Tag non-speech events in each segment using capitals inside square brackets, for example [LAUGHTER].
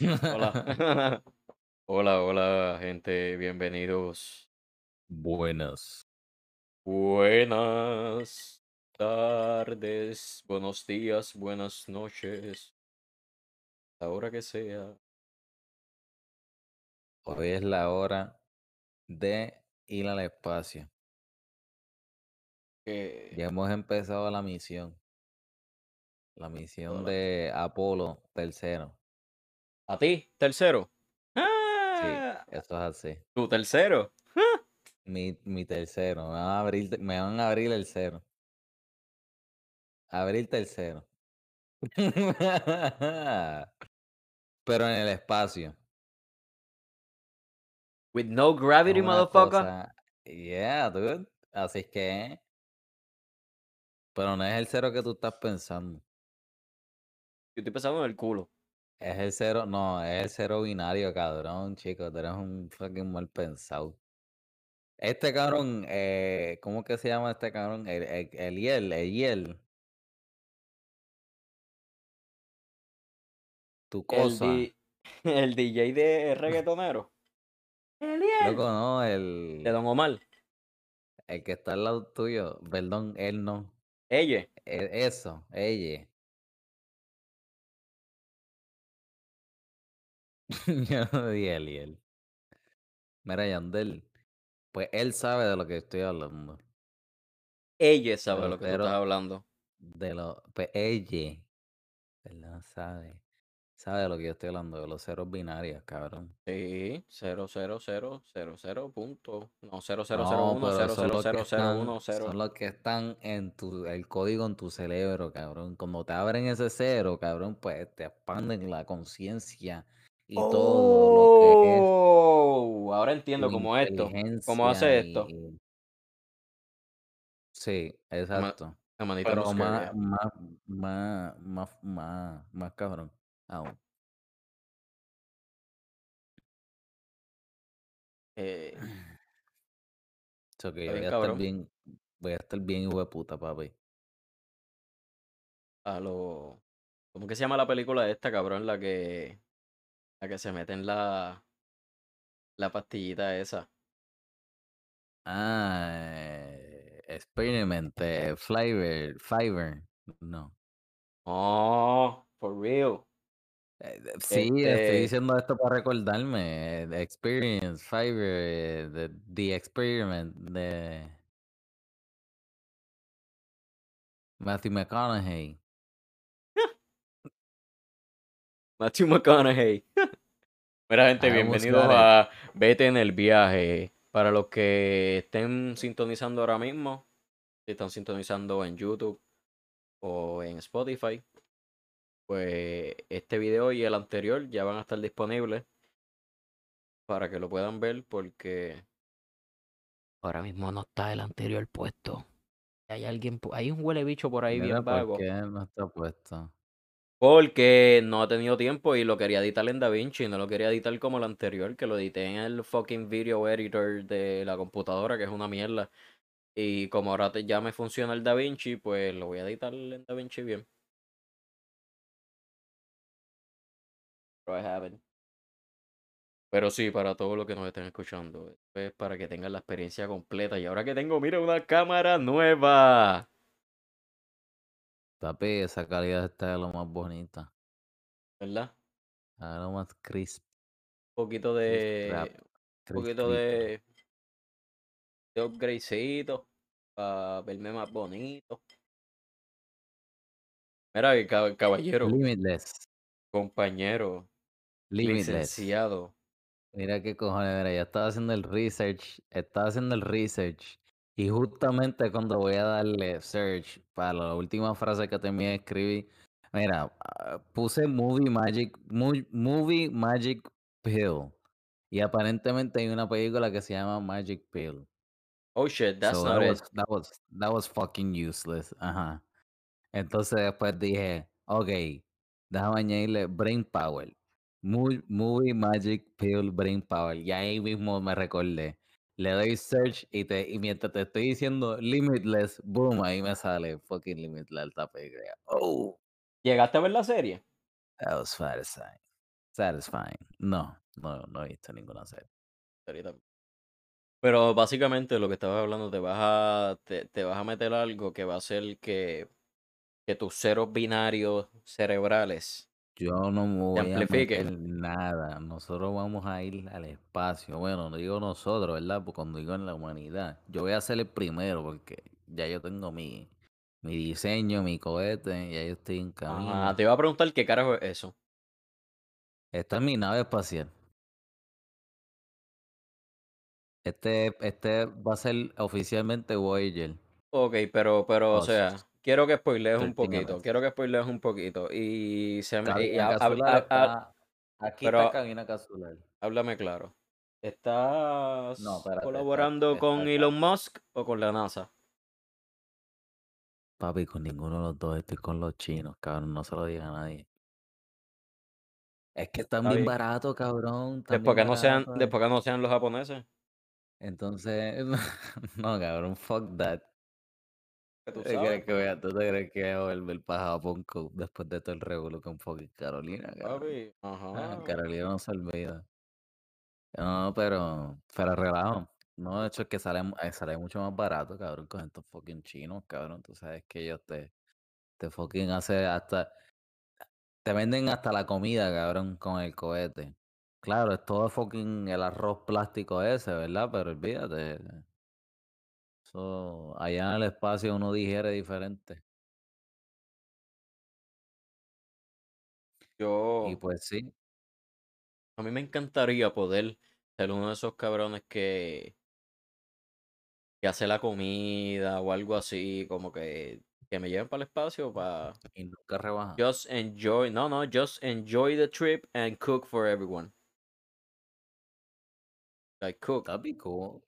Hola. [LAUGHS] Hola, hola, gente. Bienvenidos. Buenas. Buenas tardes, buenos días, buenas noches. La hora que sea. Hoy es la hora de ir al espacio. Que Ya hemos empezado la misión. La misión Hola. de Apolo tercero. ¿A ti? ¿Tercero? Sí, ¡Ah! eso es así. ¿Tu tercero? Mi, mi tercero. Me van a abrir, me van a abrir el cero. Abrir tercero. [LAUGHS] Pero en el espacio. With no gravity, una motherfucker. cosa. Yeah, dude. Así es que. Pero no es el cero que tú estás pensando. Yo estoy pensando en el culo. Es el cero, no, es el cero binario, cabrón, chico. Tú eres un fucking mal pensado. Este cabrón, eh, ¿cómo que se llama este cabrón? El, el, Eliel, Eliel. Tu El, cosa. di- [LAUGHS] el DJ de reggaetonero. Loco, no, De el, Don Omar. el que está al lado tuyo. Perdón, él no. Ella. E- Eso, ella. [LAUGHS] Yo no dije Eliel. Mira, Yandel. Pues él sabe de lo que estoy hablando. Ella sabe de lo que tú estás hablando. de lo, pues ella. Perdón, sabe. Sabe de lo que yo estoy hablando, de los ceros binarios, cabrón. Sí, 0, 0, 0, 0, 0, punto. No, 0, 0, 0, No, 1, pero 0, son 0, los que 0, 0, están, 1, 0. son los que están en tu, el código en tu cerebro, cabrón. Cuando te abren ese cero, cabrón, pues te expanden la conciencia y todo lo que es Oh, ahora entiendo cómo es esto. ¿Cómo hace esto? y, sí, Ma- exacto. No Pero más, más, más, más, más, más cabrón. aún. Eh, So que voy a estar bien, voy a estar bien hijo de puta, papi. A lo... ¿Cómo que se llama la película esta, cabrón? La que... La que se mete en la... La pastillita esa. Ah, eh, experiment, eh, flavor, fiber, no. Oh, for real. Eh, eh, sí, estoy Este... diciendo esto para recordarme. eh, the experience, fiber, eh, the, the experiment de Matthew McConaughey. Matthew McConaughey. [LAUGHS] Mira, gente, bienvenidos a Vete en el viaje. Para los que estén sintonizando ahora mismo, si están sintonizando en YouTube o en Spotify, pues este video y el anterior ya van a estar disponibles para que lo puedan ver porque ahora mismo no está el anterior puesto. Hay alguien, hay un huele bicho por ahí Mira, bien ¿por vago. qué no está puesto? Porque no ha tenido tiempo y lo quería editar en DaVinci, no lo quería editar como el anterior, que lo edité en el fucking video editor de la computadora, que es una mierda. Y como ahora te- ya me funciona el DaVinci, pues lo voy a editar en DaVinci bien. Pero sí, para todos los que nos estén escuchando, es para que tengan la experiencia completa. Y ahora que tengo, mira, una cámara nueva. Papi, esa calidad está de lo más bonita. ¿Verdad? Está de lo más crisp, Un poquito de. Un poquito de. De upgradecito. Para verme más bonito. Mira, caballero, Limitless, compañero, limitless. licenciado. Mira qué cojones, mira, yo estaba haciendo el research, estaba haciendo el research y justamente cuando voy a darle search para la última frase que terminé de escribir, mira, ah, puse movie magic, movie magic pill y aparentemente hay una película que se llama Magic Pill. Oh shit, that's So not that it. was, that was, that was fucking useless. Ajá. Entonces después dije, ok, déjame añadirle Brain Power. Movie Magic Pill Brain Power. Y ahí mismo me recordé. Le doy search y, te, y mientras te estoy diciendo Limitless, boom, ahí me sale fucking Limitless la película. Oh, ¿Llegaste a ver la serie? that was satisfying. Satisfying. No, no, no he visto ninguna serie. Pero básicamente lo que estabas hablando, te vas a, te, te vas a meter algo que va a hacer que, que tus ceros binarios cerebrales Yo no me se voy a meter nada. Nosotros vamos a ir al espacio. Bueno, no digo nosotros, ¿verdad? Porque cuando digo en la humanidad, yo voy a ser el primero porque ya yo tengo mi, mi diseño, mi cohete, ya yo estoy en camino. te iba a preguntar qué carajo es eso. Esta es mi nave espacial. Este, este va a ser oficialmente Voyager. Ok, pero, pero, o sea, quiero que spoilees un 13 poquito, quiero que spoilees un poquito. Y se me, y está. Aquí pero está cabina capsular. háblame claro. No, ¿Estás espérate, colaborando con. Elon Musk o con la NASA? Papi, con ninguno de los dos estoy con los chinos, cabrón. No se lo diga a nadie. Es que están Está bien baratos, cabrón. Después que no sean, después que no sean los japoneses, Entonces, [LAUGHS] no, cabrón, fuck that. Tú ¿Tú sabes, crees que voy a, tú te crees que voy a volver para Japón co- después de todo el revuelo con fucking Carolina. Ah. Carolina no se olvida. No, pero, pero relajo. No, de hecho es que sale, eh, sale mucho más barato, cabrón, con estos fucking chinos, cabrón. Tú sabes que ellos te, te fucking hace hasta, te venden hasta la comida, cabrón, con el cohete. Claro, es todo fucking el arroz plástico ese, ¿verdad? Pero olvídate. Eso, allá en el espacio uno digiere diferente. Y Yo, pues sí, a mí me encantaría poder ser uno de esos cabrones que, que hace la comida o algo así, como que, que me lleven para el espacio para y nunca rebaja. just enjoy, no, no, just enjoy the trip and cook for everyone. Like cook. Está pico.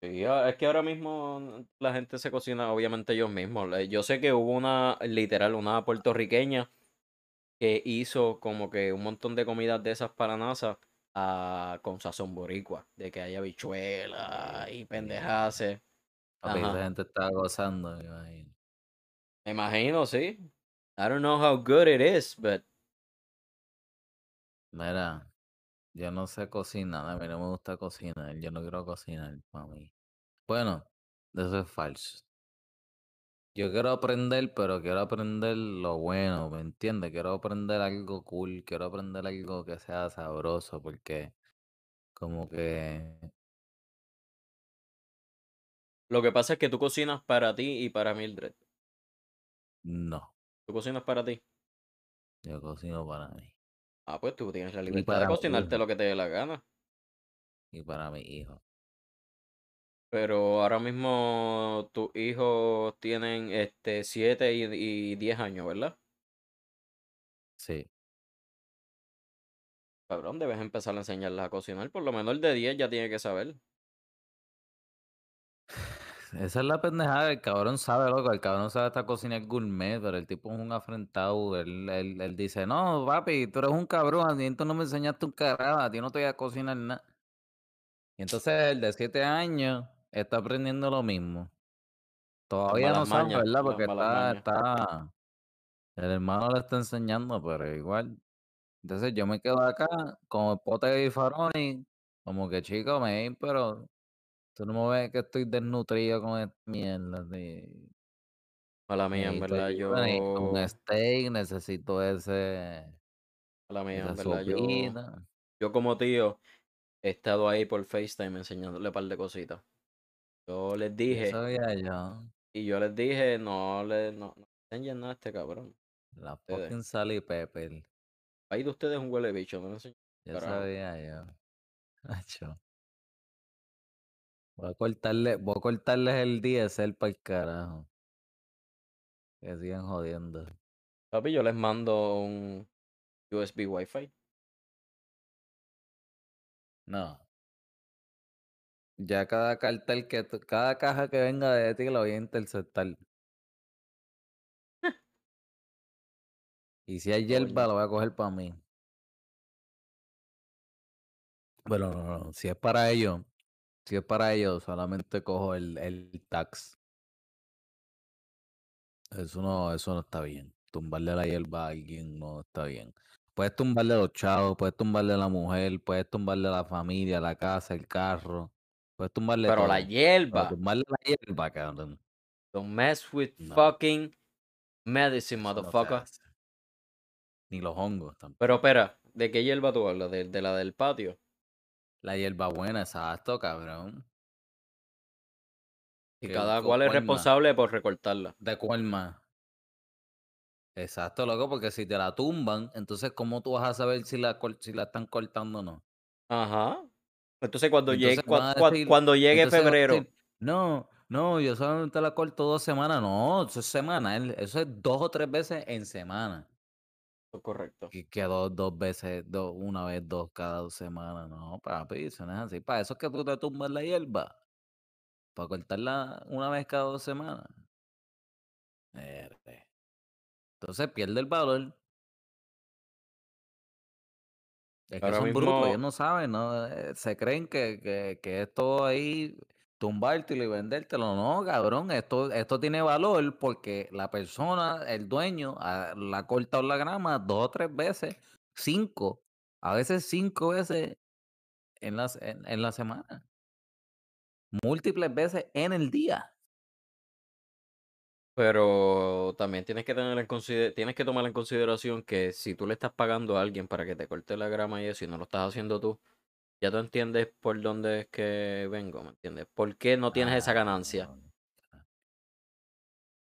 Sí, ah, es que ahora mismo la gente se cocina obviamente ellos mismos. Yo sé que hubo una, literal, una puertorriqueña que hizo como que un montón de comidas de esas para NASA ah, con sazón boricua, de que haya habichuela y pendejaces. Papi, esa gente está gozando, me imagino. Me imagino, sí. I don't know how good it is, but Mira, yo no sé cocinar, a mí no me gusta cocinar, yo no quiero cocinar para mí. Bueno, eso es falso. Yo quiero aprender, pero quiero aprender lo bueno, ¿me entiendes? Quiero aprender algo cool, quiero aprender algo que sea sabroso, porque como que lo que pasa es que tú cocinas para ti y para Mildred. no, Tú cocinas para ti. yo cocino para mí Ah, pues tú tienes la libertad de cocinarte lo que te dé la gana. y para mi hijo. Pero ahora mismo tus hijos tienen este 7 y, y 10 años, ¿verdad? Sí, Cabrón, debes empezar a enseñarles a cocinar. Por lo menos el de 10 ya tiene que saber. Esa es la pendejada, el cabrón sabe, loco, el cabrón sabe hasta cocinar gourmet, pero el tipo es un afrentado, él, él, él dice, no, papi, tú eres un cabrón, a ti tú no me enseñaste un carajo, a ti no te voy a cocinar nada. Y entonces el de 7 años está aprendiendo lo mismo. Todavía no sabe, mañas, ¿verdad? Porque está, está, el hermano le está enseñando, pero igual. Entonces yo me quedo acá con el pote de bifaroni, como que chico, me pero tú no me ves que estoy desnutrido con esta mierda. de- Mala mía, en verdad, necesito un yo. steak, necesito ese, Mala mía, en verdad, yo. sopita. Yo como tío he estado ahí por FaceTime enseñándole un par de cositas. Yo les Yo dije, sabía yo, y yo les dije, no le no, no enseñen nada a este cabrón. la fucking sal y pepper. Ahí de ustedes es un huele bicho, no. Yo Carajo. sabía yo. [LAUGHS] Acho. Voy a cortarle, voy a cortarles el DSL para el carajo. Que sigan jodiendo. Papi, yo les mando un USB Wi-Fi. No. Ya cada cartel que cada caja que venga de ti lo voy a interceptar. [LAUGHS] Y si hay hierba, lo voy a coger para mí. Bueno, no, no. Si es para ellos, si es para ellos, solamente cojo el, el tax. Eso no, eso no está bien. Tumbarle la hierba a alguien no está bien. Puedes tumbarle los chavos, puedes tumbarle a la mujer, puedes tumbarle a la familia, la casa, el carro. Puedes tumbarle Pero la todo. Pero hierba. tumbarle la hierba, cabrón. Don't mess with No. fucking medicine, no motherfucker. Ni los hongos tampoco. Pero espera, ¿de qué hierba tú hablas? ¿De, de la del patio? La hierba buena, exacto, cabrón. Y cada cu- cual es responsable por recortarla. ¿De cuál más? Exacto, loco, porque si te la tumban, entonces ¿cómo tú vas a saber si la, si la están cortando o no? Ajá. Entonces cuando llegue, Entonces cua- decir- cuando llegue entonces febrero, decir, no, no, yo solamente la corto dos semanas. No, eso es semanal. Eso es dos o tres veces en semana. Correcto. Que, que dos, dos veces, dos, una vez, dos cada dos semanas. No, papi, eso no es así. Para eso es que tú te tumbas la hierba. Para cortarla una vez cada dos semanas. Entonces pierde el valor. Es que son brutos, ellos no saben, ¿no? Eh, Se creen que, que, que es todo ahí tumbártelo y vendértelo. No, cabrón, esto, esto tiene valor porque la persona, el dueño, la ha cortado la grama dos o tres veces, cinco, a veces cinco veces en la, se- en, la semana. Múltiples veces en el día. Pero también tienes que tener en tienes que tomar en consideración que si tú le estás pagando a alguien para que te corte la grama y eso y no lo estás haciendo tú, ya tú entiendes por dónde es que vengo, ¿me entiendes? ¿Por qué no tienes esa Ah, ganancia?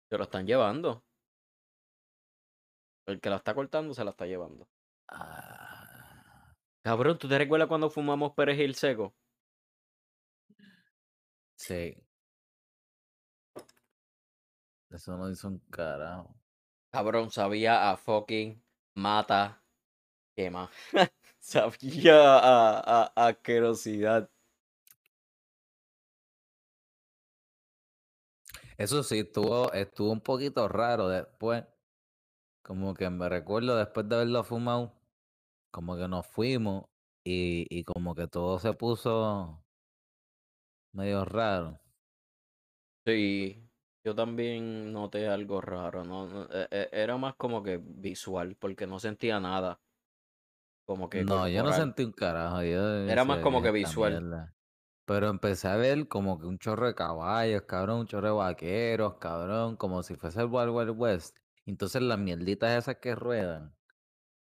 Se lo están llevando. El que la está cortando se la está llevando. Ah, Cabrón, ¿tú te recuerdas cuando fumamos perejil seco? sí. Eso no hizo un carajo. Cabrón, sabía a fucking mata. ¿Qué más? [LAUGHS] sabía a, asquerosidad. Eso sí, estuvo, estuvo un poquito raro después. Como que me recuerdo después de haberlo fumado, como que nos fuimos y, y como que todo se puso medio raro. Sí, yo también noté algo raro, ¿no? no, e- e- Era más como que visual, porque no sentía nada. Como que No, yo no sentí un carajo. Yo Era más como "¿Qué que visual. mierda?". Pero empecé a ver como que un chorro de caballos, cabrón, un chorro de vaqueros, cabrón, como si fuese el Wild Wild West. Entonces las mierditas esas que ruedan,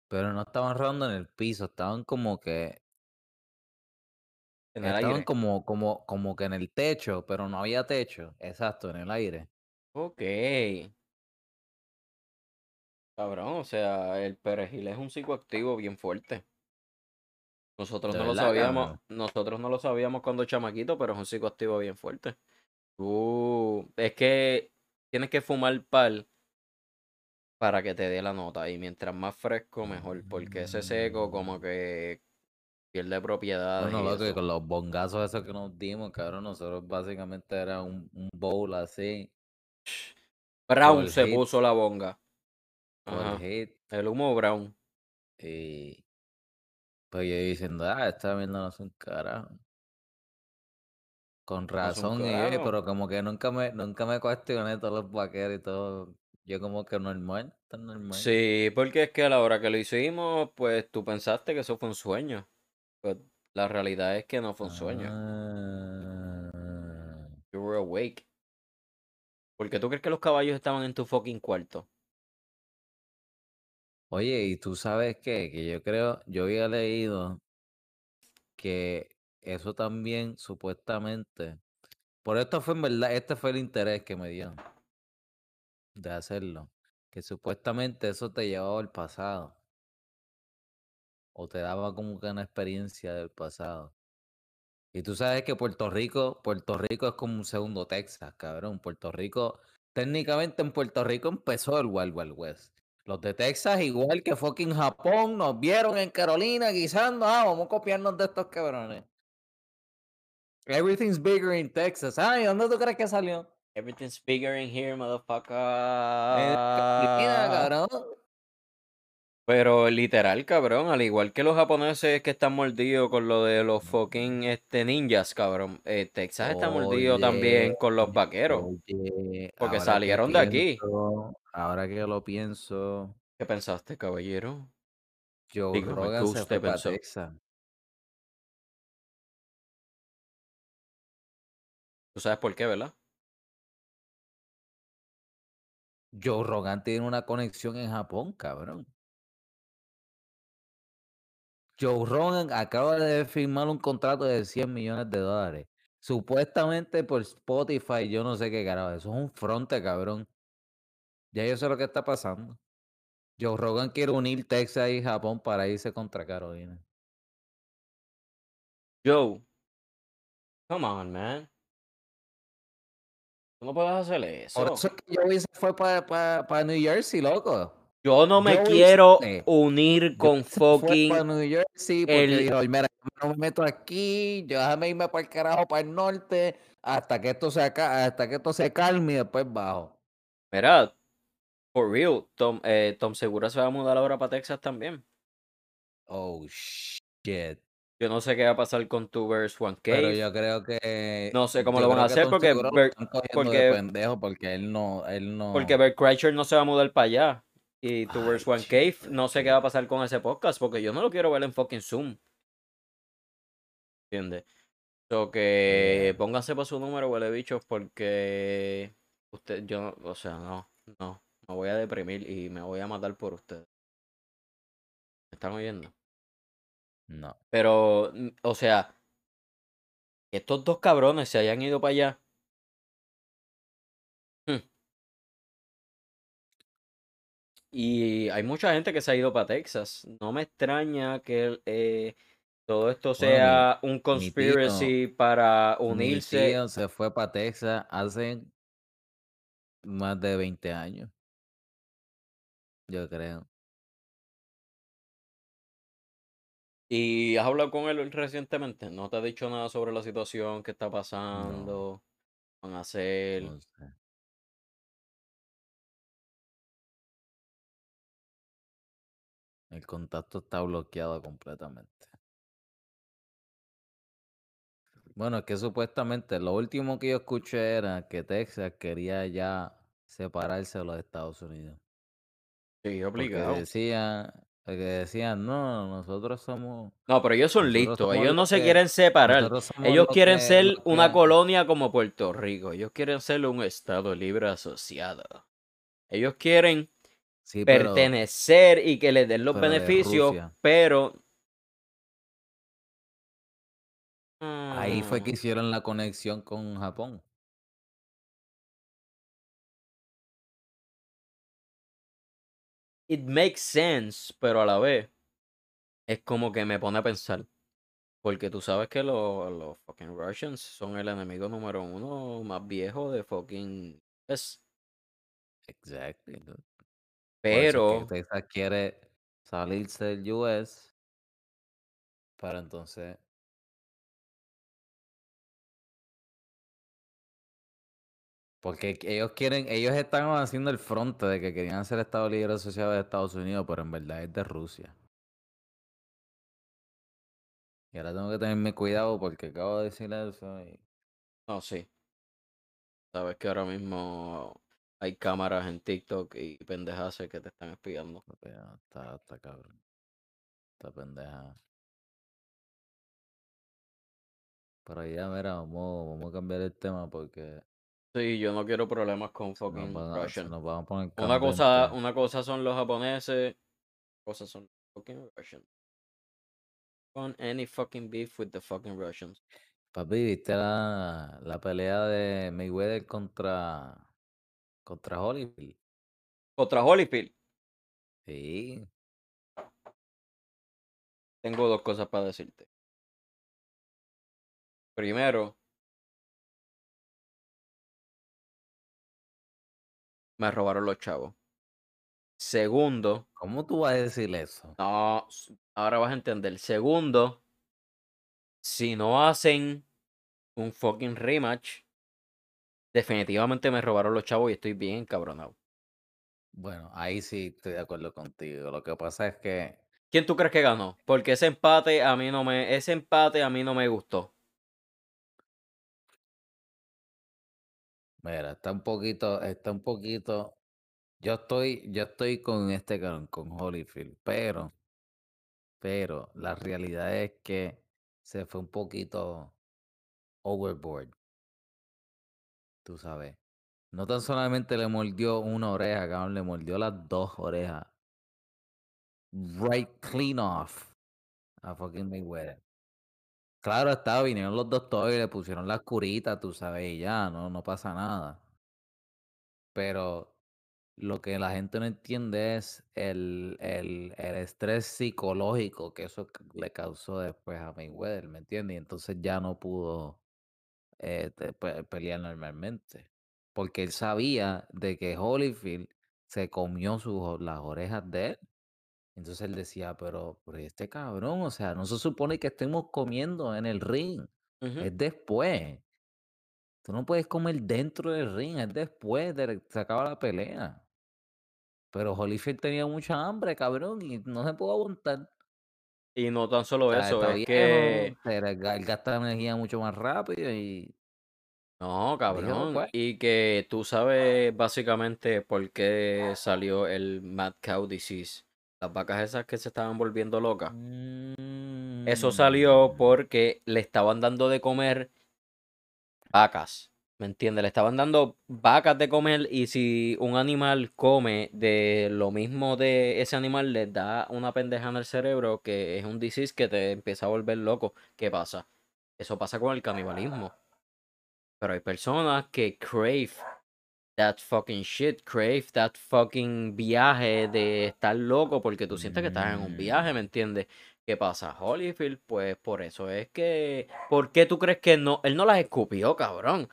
pero no estaban rodando en el piso, estaban como que En el Estaban aire. como, como, como que en el techo, pero no había techo. Exacto, en el aire. Ok. Cabrón, o sea, el perejil es un psicoactivo bien fuerte. Nosotros ¿De no lo sabíamos, cabrón? nosotros no lo sabíamos cuando chamaquito, pero es un psicoactivo bien fuerte. Tú, es que tienes que fumar pal para que te dé la nota. Y mientras más fresco, mejor. Porque ese seco como que pierde propiedades Bueno, loco, y con los bongazos esos que nos dimos, cabrón, nosotros básicamente era un, un bowl así, Brown se hit. puso la bonga. Ajá. el humo brown. y pues yo diciendo, ah, esta mierda no es un carajo. Con No es un razón, y yo, carajo. pero como que nunca me, nunca me cuestioné todos los vaqueros y todo. Yo como que normal, tan normal. Sí, porque es que a la hora que lo hicimos, pues tú pensaste que eso fue un sueño. Pues la realidad es que no fue un sueño. Ah. You were awake. Porque tú crees que los caballos estaban en tu fucking cuarto. Oye, ¿y tú sabes qué? Que yo creo, yo había leído que eso también supuestamente, por esto fue en verdad, este fue el interés que me dio de hacerlo, que supuestamente eso te llevaba al pasado o te daba como que una experiencia del pasado. Y tú sabes que Puerto Rico, Puerto Rico es como un segundo Texas, cabrón. Puerto Rico, técnicamente en Puerto Rico empezó el Wild Wild West. Los de Texas, igual que fucking Japón, nos vieron en Carolina guisando, ah, vamos a copiarnos de estos cabrones. Everything's bigger in Texas. Ay, ¿dónde tú crees que salió? Everything's bigger in here, motherfucker. Cabrón. Pero literal, cabrón, al igual que los japoneses que están mordidos con lo de los fucking este, ninjas, cabrón. eh, Texas está mordido también con los vaqueros. Oye, Porque ahora que salieron de aquí. pienso, Ahora que lo pienso, ¿Qué pensaste, caballero? Joe Dígame, ¿qué Rogan se usted fue para pensó? Texas. Tú sabes por qué, ¿verdad? Joe Rogan tiene una conexión en Japón, cabrón. Joe Rogan acaba de firmar un contrato de 100 millones de dólares. Supuestamente por Spotify, yo no sé qué carajo. Eso es un fronte, cabrón. Ya yo sé lo que está pasando. Joe Rogan quiere unir Texas y Japón para irse contra Carolina. Joe, come on, man. Tú no puedes hacer Por eso. eso es que Joey se fue para New Jersey, loco. Yo no me Joey quiero unir con fucking New Jersey porque el- dijo, mira, no me meto aquí, yo déjame irme para el carajo, para el norte, hasta que esto se hasta que esto se calme y después bajo. Mira, for real, Tom, eh, Tom Segura se va a mudar ahora para Texas también. Oh, shit. Yo no sé qué va a pasar con tu Verse One Pero Cave. yo creo que... No sé cómo lo van a hacer porque Bert- porque- de pendejo porque él no... Él no... Porque Bert Kreischer no se va a mudar para allá. Y Verse One Cave, no sé qué va a pasar con ese podcast porque yo no lo quiero ver en fucking Zoom. ¿Entiendes? So que pónganse por su número, huele bichos, porque usted, yo, no- o sea, no, no, me voy a deprimir y me voy a matar por ustedes. ¿Me están oyendo? No. Pero, mm, o sea, estos dos cabrones se hayan ido para allá. Y hay mucha gente que se ha ido para Texas. No me extraña que eh, todo esto Bueno, mi- sea un mi tío- conspiracy para Mi unirse. tío se fue para Texas hace más de 20 años. Yo creo. ¿Y has hablado con él recientemente? ¿No te ha dicho nada sobre la situación que está pasando? Van a hacer. No sé. El contacto está bloqueado completamente. Bueno, es que supuestamente lo último que yo escuché era que Texas quería ya separarse de los Estados Unidos. Sí, Porque obligado. decían, porque decían, no, nosotros somos, No, pero ellos son listos. Ellos no se que- quieren separar. Ellos los quieren que- ser una que- colonia como Puerto Rico. Ellos quieren ser un estado libre asociado. Ellos quieren Sí, pero pertenecer y que les den los pero beneficios, pero. ahí fue que Mm, hicieron la conexión con Japón. It makes sense, pero a la vez es como que me pone a pensar. Porque tú sabes que los, los fucking Russians son el enemigo número uno más viejo de fucking US. Exactly. dude. Es Pero, que Texas quiere salirse del US para entonces porque ellos quieren, ellos están haciendo el fronte de que querían hacer Estado Libre Asociado de Estados Unidos, pero en verdad es de Rusia. Y ahora tengo que tenerme cuidado porque acabo de decir eso y no, sí. Sabes que ahora mismo hay cámaras en TikTok y pendejas que te están espiando. está, está cabrón. Está pendeja. Pero ya, mira, vamos, vamos a cambiar el tema porque Sí, yo no quiero problemas con se nos, fucking van a- se Russian. nos vamos a poner Una cosa, candentes. una cosa son los japoneses, cosas son fucking Russians. On any fucking beef with the fucking Russians. Papi, ¿viste la, la pelea de Mayweather contra, contra Holyfield? Contra Holyfield, Sí, tengo dos cosas para decirte. Primero, me robaron los chavos. Segundo, ¿cómo tú vas a decir eso? no, ahora vas a entender. Segundo, si no hacen un fucking rematch, definitivamente me robaron los chavos y estoy bien encabronado. Bueno, ahí sí estoy de acuerdo contigo. Lo que pasa es que, ¿Quién tú crees que ganó? Porque ese empate a mí no me, ese empate a mí no me gustó. mira, está un poquito, está un poquito. Yo estoy, yo estoy con este cabrón, con Holyfield, pero pero la realidad es que se fue un poquito overboard. Tú sabes. No tan solamente le mordió una oreja, cabrón, le mordió las dos orejas. Right clean off a fucking Mayweather. Claro, estaba, vinieron los doctores y le pusieron las curitas, tú sabes, y ya, no, no pasa nada. Pero lo que la gente no entiende es el, el, el estrés psicológico que eso le causó después a Mayweather, ¿me entiendes? Y entonces ya no pudo eh, pelear normalmente. Porque él sabía de que Holyfield se comió sus, las orejas de él. Entonces él decía, pero, pero este cabrón, o sea, no se supone que estemos comiendo en el ring, es después. Tú no puedes comer dentro del ring, es después de que se acaba la pelea. Pero Holyfield tenía mucha hambre, cabrón, y no se pudo aguantar. Y no tan O solo sea, eso, es viejo, que... se gasta energía mucho más rápido y No, dijo, cabrón. pues, Y que tú sabes básicamente por qué salió el Mad Cow Disease. Las vacas esas que se estaban volviendo locas. Eso salió mm, porque le estaban dando de comer vacas. ¿Me entiendes? Le estaban dando vacas de comer y si un animal come de lo mismo de ese animal, le da una pendeja en el cerebro que es un disease que te empieza a volver loco. ¿Qué pasa? Eso pasa con el canibalismo. Pero hay personas que crave that fucking shit, crave that fucking viaje de estar loco porque tú sientes que estás en un viaje, ¿me mm, entiendes? ¿Qué pasa? Holyfield, pues por eso es que. ¿Por qué tú crees que no? Él no las escupió, cabrón.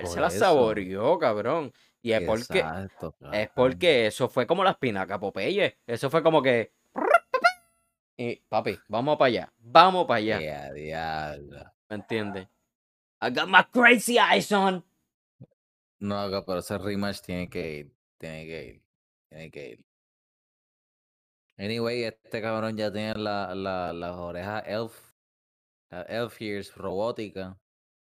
Él se las saboreó, cabrón. Y es porque. exacto, Es porque eso fue como la espinaca Popeye. Eso fue como que. Y, papi, vamos para allá. Vamos para allá. A diablo. ¿Me entiendes? I got my crazy eyes on. No, pero ese rematch tiene que ir, tiene que ir, tiene que ir. Anyway, este cabrón ya tiene la, la, las orejas elf, las elf ears robóticas.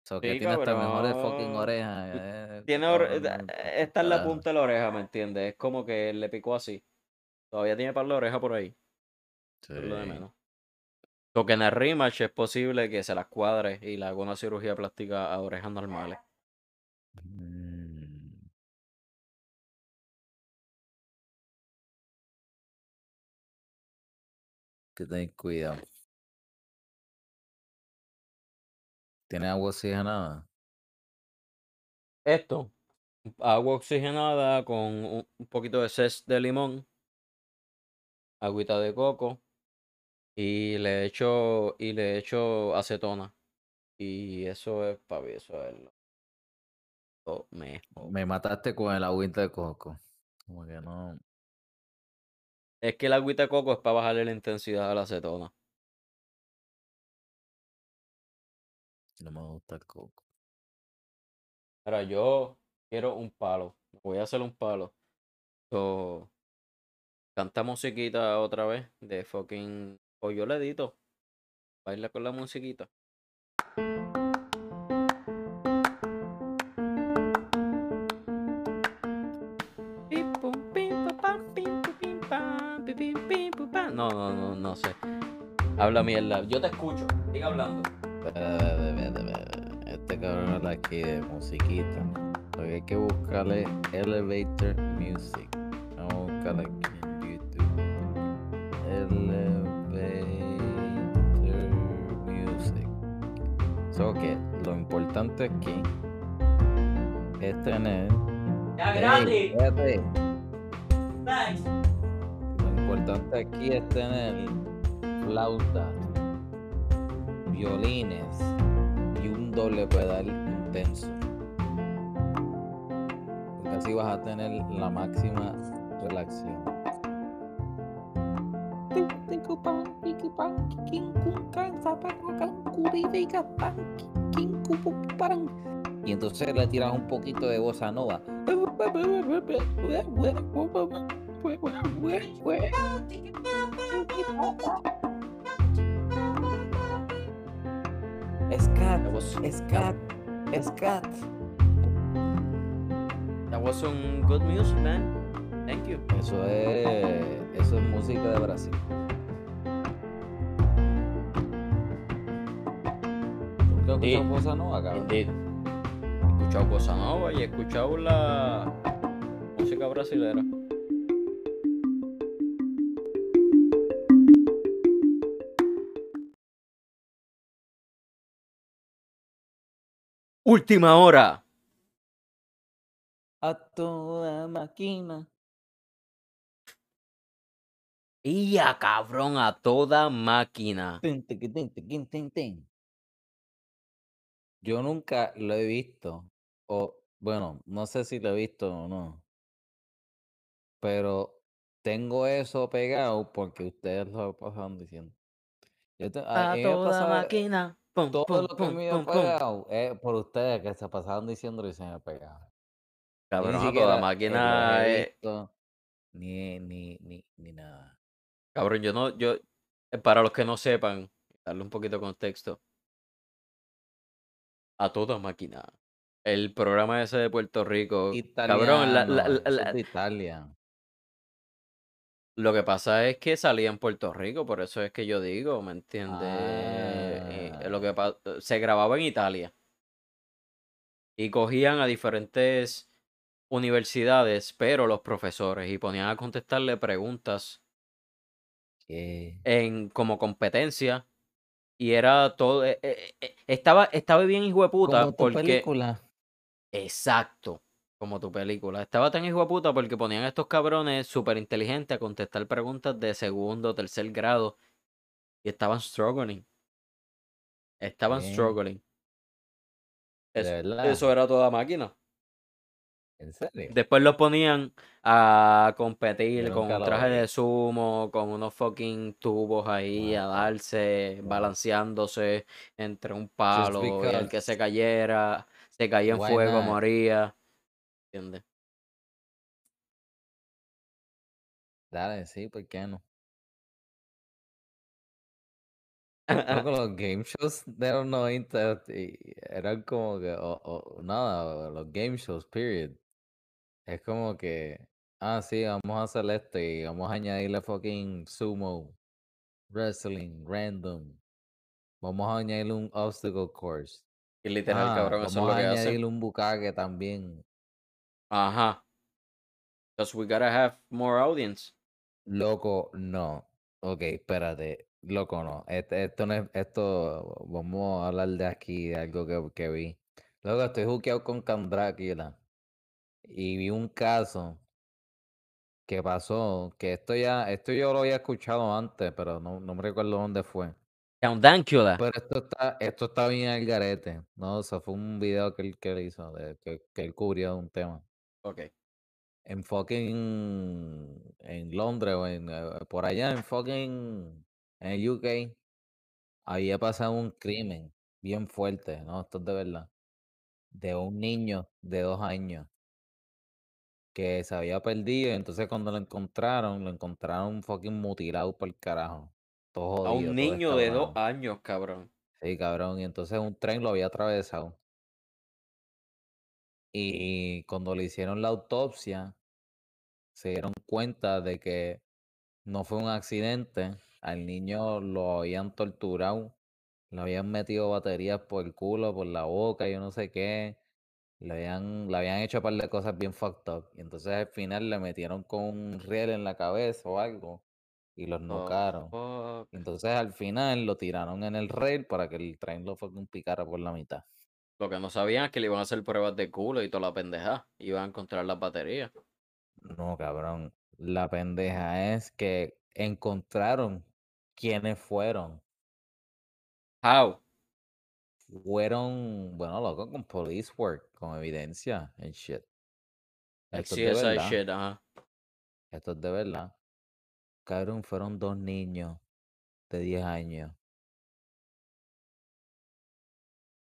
So que Sí, tiene hasta mejores fucking orejas. eh, Tiene or- cabrón, eh, está en la punta de la oreja, ¿me entiendes? Es como que le picó así. Todavía tiene par de oreja por ahí. Eso es lo de Sí. menos. Porque en el rematch es posible que se las cuadre y le haga una cirugía plástica a orejas normales. Mm, que ten cuidado. ¿Tiene agua oxigenada? Esto, agua oxigenada con un poquito de zest de limón, agüita de coco y le echo y le echo acetona. Y eso es, papi, eso es lo, mejor. Me mataste con el agüita de coco. Como que no. Es que el agüita de coco es para bajarle la intensidad a la acetona. No me gusta el coco. Pero yo quiero un palo. Voy a hacer un palo. So, canta musiquita otra vez de fucking. O yo le edito. Baila con la musiquita. No, no, no, no sé. Habla mierda. Yo te escucho. Sigue hablando. Este cabrón habla aquí de musiquita. Lo que hay que buscarle Elevator Music. Vamos a buscarle aquí en YouTube. Elevator Music. So que lo importante aquí es tener. Ya. Thanks. Lo importante aquí es tener flautas, violines y un doble pedal intenso. Porque así vas a tener la máxima relación. Y entonces le tiras un poquito de bossa nova. Scat. Scat. Scat. That was some good music, man. Thank you. Eso es, eso es música de Brasil. He escuchado Bossa Nova, cabrón. He escuchado Bossa Nova y he escuchado la música brasilera. Última hora. A toda máquina. Y a cabrón a toda máquina. Tin, tin, tin. Yo nunca lo he visto. O, bueno, no sé si lo he visto o no. Pero tengo eso pegado porque ustedes lo pasan diciendo. Yo te- a- toda pasaba- máquina. Pum, todo pum, lo que pum, me pum. pegado es por ustedes que se pasaban diciendo y se me pegaba. Cabrón, ni a siquiera toda eh, los máquina. he eh, visto, ni, ni, ni, ni nada. Cabrón, yo no, yo, eh, para los que no sepan, darle un poquito de contexto. A toda máquina. El programa ese de Puerto Rico. Cabrón, la- la- la- la- Italia. Lo que pasa es que salía en Puerto Rico, por eso es que yo digo, ¿me entiendes? Eh, lo que Ah. pa- se grababa en Italia. Y cogían a diferentes universidades, pero los profesores, y ponían a contestarle preguntas ¿Qué? en como competencia. Y era todo. eh, eh, eh, estaba, estaba bien hijo de puta Como tu porque. película. Exacto. Como tu película. Estaba tan hijo de puta porque ponían a estos cabrones súper inteligentes a contestar preguntas de segundo, tercer grado. Y estaban struggling. Estaban struggling. Eso era toda máquina. ¿En serio? Después los ponían a competir con un traje de sumo, con unos fucking tubos ahí a darse, Wow. balanceándose entre un palo y el que se cayera, se caía en Why fuego, not? moría. ¿Entiendes? Dale, sí, ¿por qué no? Loco, [LAUGHS] los game shows de los 90 y eran como que, o, o nada, los game shows, period. Es como que, ah, sí, vamos a hacer esto y vamos a añadirle fucking sumo, wrestling, random. Vamos a añadirle un obstacle course. Y literal, Ah, cabrón, eso es vamos lo a que hacen. añadirle un bucaque también. Ajá. Because we gotta have more audience. Loco, no. Ok, espérate. Loco, no. Este- esto no es, esto, vamos a hablar de aquí, de algo que, que vi. Loco, estoy juqueado con Can Drácula. Y vi un caso que pasó, que esto ya, esto yo lo había escuchado antes, pero no, no me recuerdo dónde fue. Dankula. Pero esto está, esto está bien al garete. No, eso fue un video que él, que él hizo, de, que, que él cubrió un tema. Ok. En fucking, en Londres o en, eh, por allá, en fucking, en el UK, había pasado un crimen bien fuerte, ¿no? Esto es de verdad. De un niño de dos años que se había perdido y entonces cuando lo encontraron, lo encontraron fucking mutilado por el carajo. Todo A un niño de dos años, cabrón. Sí, cabrón. Y entonces un tren lo había atravesado. Y cuando le hicieron la autopsia, se dieron cuenta de que no fue un accidente. Al niño lo habían torturado, le habían metido baterías por el culo, por la boca, yo no sé qué. Le habían, le habían hecho un par de cosas bien fucked up. Y entonces al final le metieron con un riel en la cabeza o algo y los nocaron. Entonces al final lo tiraron en el rail para que el tren lo fucking picara por la mitad. Lo que no sabían es que le iban a hacer pruebas de culo y toda la pendeja. Iban a encontrar las baterías. No, cabrón. La pendeja es que encontraron quiénes fueron. How? Fueron, bueno, loco, con police work, con evidencia and shit. Esto es de verdad. shit, ajá. Esto es de verdad. Cabrón, fueron dos niños de 10 años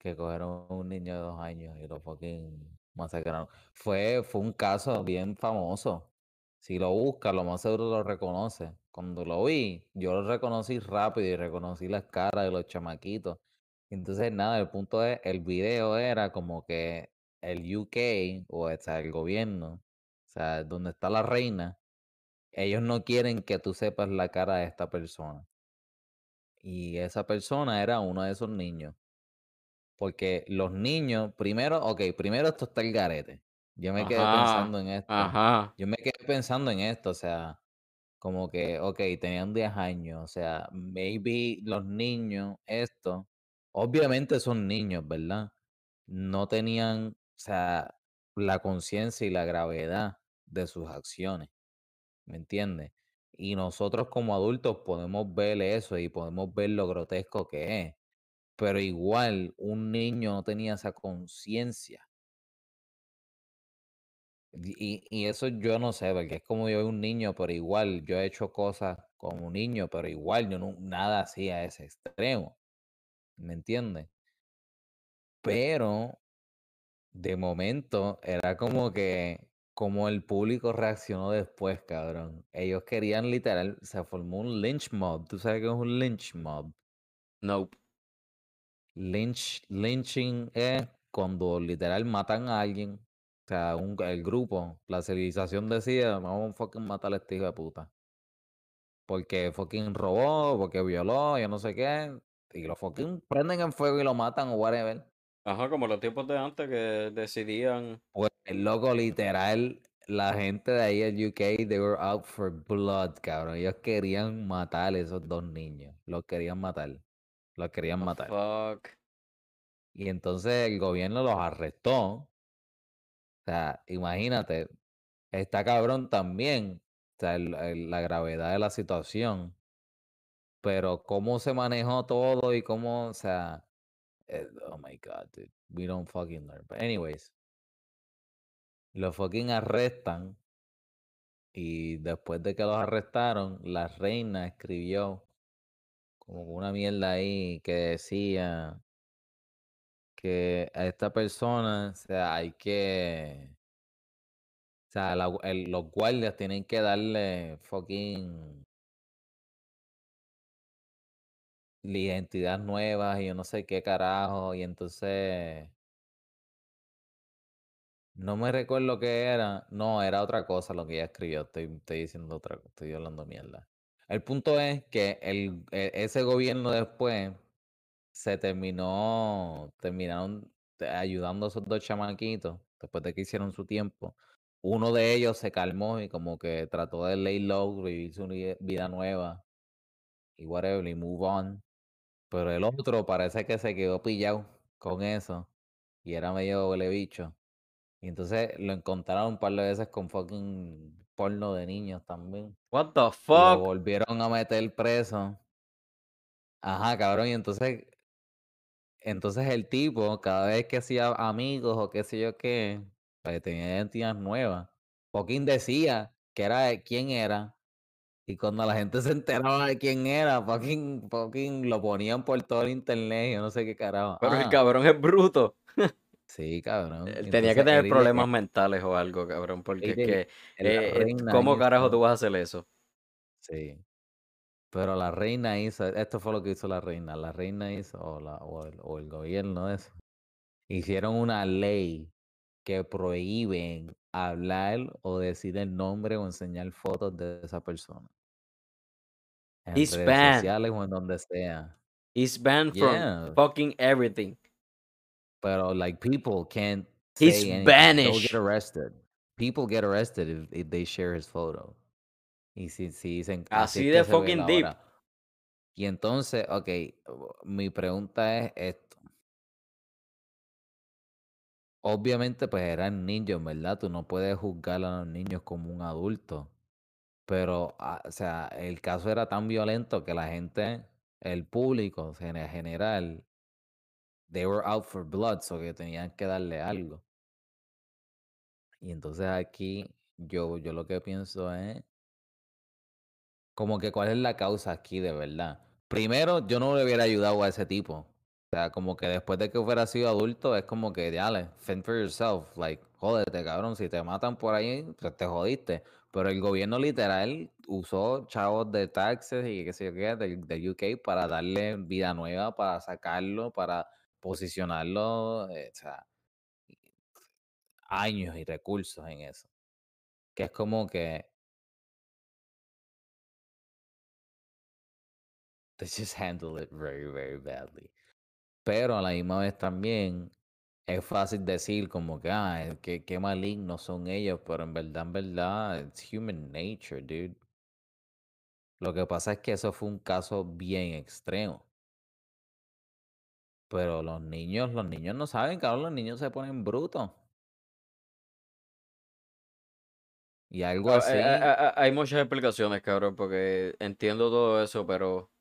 que cogieron un niño de dos años y lo fucking masacraron. Fue, fue un caso bien famoso. Si lo buscas, lo más seguro lo reconoce. Cuando lo vi, yo lo reconocí rápido y reconocí las caras de los chamaquitos. Entonces, nada, el punto es, el video era como que el UK, o sea, el gobierno, o sea, donde está la reina, ellos no quieren que tú sepas la cara de esta persona. Y esa persona era uno de esos niños. Porque los niños, primero, ok, primero esto está el garete. Yo me quedé pensando en esto. ajá. Yo me quedé pensando en esto, o sea, como que, ok, tenían 10 años, o sea, maybe los niños, esto, obviamente son niños, ¿verdad? No tenían, o sea, la conciencia y la gravedad de sus acciones, ¿me entiendes? Y nosotros como adultos podemos ver eso y podemos ver lo grotesco que es, pero igual un niño no tenía esa conciencia. Y, y eso yo no sé, porque es como yo un niño, pero igual yo he hecho cosas como un niño, pero igual yo no, nada así a ese extremo, ¿me entiendes? Pero de momento era como que, como el público reaccionó después, cabrón. Ellos querían literal, se formó un lynch mob. ¿Tú sabes qué es un lynch mob? Nope. Lynch, lynching es cuando literal matan a alguien. O sea, un, el grupo, la civilización decide, vamos a fucking matar a este hijo de puta. Porque fucking robó, porque violó, yo no sé qué. Y lo fucking prenden en fuego y lo matan o whatever. Ajá, como los tiempos de antes que decidían. Pues el loco literal, la gente de ahí en UK, they were out for blood, cabrón. Ellos querían matar a esos dos niños. Los querían matar. Los querían The matar. fuck. Y entonces el gobierno los arrestó. O sea, imagínate, está cabrón también, o sea, el- el- la gravedad de la situación. Pero cómo se manejó todo y cómo, o sea, eh, oh my god, dude, we don't fucking learn. But anyways, los fucking arrestan y después de que los arrestaron, la reina escribió como una mierda ahí que decía que a esta persona, o sea, hay que O sea, la los guardias tienen que darle fucking identidad nuevas y yo no sé qué carajo, y entonces no me recuerdo qué era. No, era otra cosa lo que ella escribió. Estoy, estoy diciendo otra cosa, estoy hablando mierda. El punto es que el, e- ese gobierno después se terminó, terminaron te- ayudando a esos dos chamaquitos después de que hicieron su tiempo. Uno de ellos se calmó y como que trató de lay low, vivir su vida nueva y whatever, y move on. Pero el otro parece que se quedó pillado con eso y era medio huele bicho. Y entonces lo encontraron un par de veces con fucking porno de niños también. What the Y lo fuck? volvieron a meter preso. Ajá, cabrón. Y entonces, entonces el tipo, cada vez que hacía amigos o qué sé yo qué, pues tenía identidad nueva. Fucking decía que era de quién era. Y cuando la gente [LAUGHS] se enteraba de quién era, fucking, fucking lo ponían por todo el internet. Yo no sé qué carajo. Pero el Ah, cabrón es bruto. [LAUGHS] sí, cabrón. Y tenía que tener problemas mentales o algo, cabrón. Porque es que, eh, eh, ¿cómo carajo tú vas a hacer eso? Sí. Pero la reina hizo, esto fue lo que hizo la reina. La reina hizo, o, la, o, el, o el gobierno eso, hicieron una ley que prohíben hablar o decir el nombre o enseñar fotos de esa persona. En He's redes banned. sociales o en donde sea. He's banned from Yeah. fucking everything. Pero like people can't He's banished. get arrested. People get arrested if, if they share his photo. Y si, si dicen, así Así de fucking deep. hora. Y entonces, ok, mi pregunta es esto. Obviamente, pues eran niños, ¿verdad? Tú no puedes juzgar a los niños como un adulto. Pero, ah, o sea, el caso era tan violento que la gente, el público en general, they were out for blood, so que tenían que darle algo. Y entonces aquí yo, yo lo que pienso es como que cuál es la causa aquí de verdad. Primero, yo no le hubiera ayudado a ese tipo. O sea, como que después de que hubiera sido adulto, es como que, dale, fend for yourself. Like, jódete, cabrón. Si te matan por ahí, pues te jodiste. Pero el gobierno literal usó chavos de taxes y qué sé yo qué, del, del UK para darle vida nueva, para sacarlo, para posicionarlo. eh, o sea, años y recursos en eso. Que es como que they just handle it very, very badly. Pero a la misma vez también es fácil decir como que, ah, qué, qué malignos son ellos, pero en verdad, en verdad, it's human nature, dude. Lo que pasa es que eso fue un caso bien extremo. Pero los niños, los niños no saben, cabrón, los niños se ponen brutos. Y algo eh, eh, así, eh, hay muchas explicaciones, cabrón, porque entiendo todo eso, pero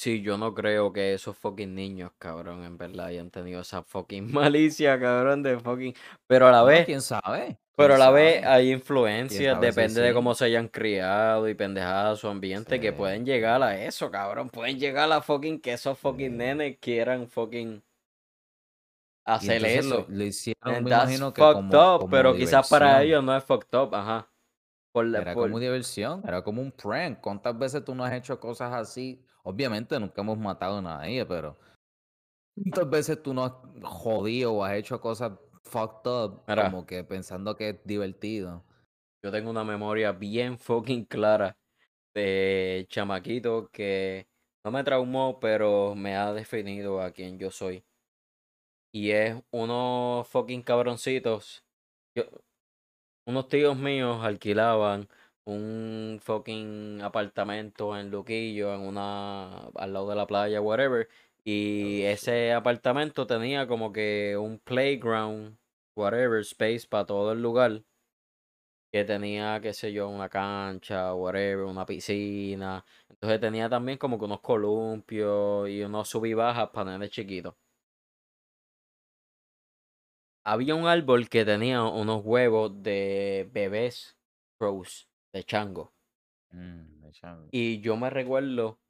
sí, yo no creo que esos fucking niños, cabrón, en verdad hayan tenido esa fucking [LAUGHS] malicia, cabrón, de fucking... Pero a la vez, quién sabe, pero a la vez hay influencias, depende de cómo se hayan criado y pendejadas su ambiente, que pueden llegar a eso, cabrón. Pueden llegar a fucking que esos fucking nenes quieran fucking hacer lo, eso. lo hicieron, And me imagino que fucked como, up, como pero quizás para ellos no es fucked up, ajá. Por Era por, como diversión, era como un prank. ¿Cuántas veces tú no has hecho cosas así? Obviamente nunca hemos matado a nadie, pero ¿cuántas veces tú no has jodido o has hecho cosas fucked up Mira, como que pensando que es divertido? yo tengo una memoria bien fucking clara de chamaquito que no me traumó, pero me ha definido a quien yo soy. Y es unos fucking cabroncitos. Yo, unos tíos míos alquilaban un fucking apartamento en Luquillo, en una, al lado de la playa, whatever. Y Oh, shit. ese apartamento tenía como que un playground, whatever, space para todo el lugar. Que tenía, qué sé yo, una cancha, whatever, una piscina. Entonces tenía también como que unos columpios y unos sub y bajas para nenes chiquitos. Había un árbol que tenía unos huevos de bebés crows, de chango. Mm, de chango. Y yo me recuerdo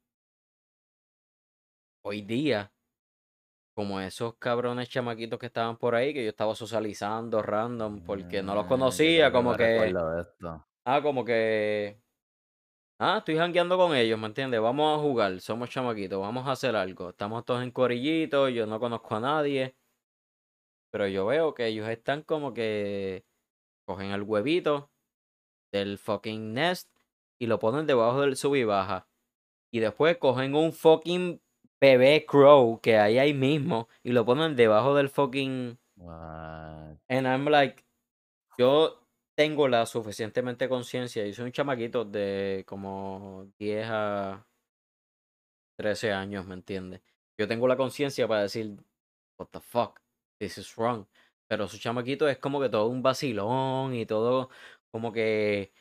hoy día, como esos cabrones chamaquitos que estaban por ahí, que yo estaba socializando random porque no los Mm, conocía, como que, esto. ah, como que, ah, estoy jangueando con ellos, ¿me entiendes? Vamos a jugar, somos chamaquitos, vamos a hacer algo. Estamos todos en corillitos, yo no conozco a nadie, pero yo veo que ellos están como que cogen el huevito del fucking nest y lo ponen debajo del sub y baja. Y después cogen un fucking bebé crow que hay ahí mismo y lo ponen debajo del fucking. What? And I'm like, yo tengo la suficientemente conciencia. y soy un chamaquito de como 10 a 13 años, ¿me entiendes? Yo tengo la conciencia para decir, what the fuck, this is wrong. Pero su chamaquito es como que todo un vacilón y todo como que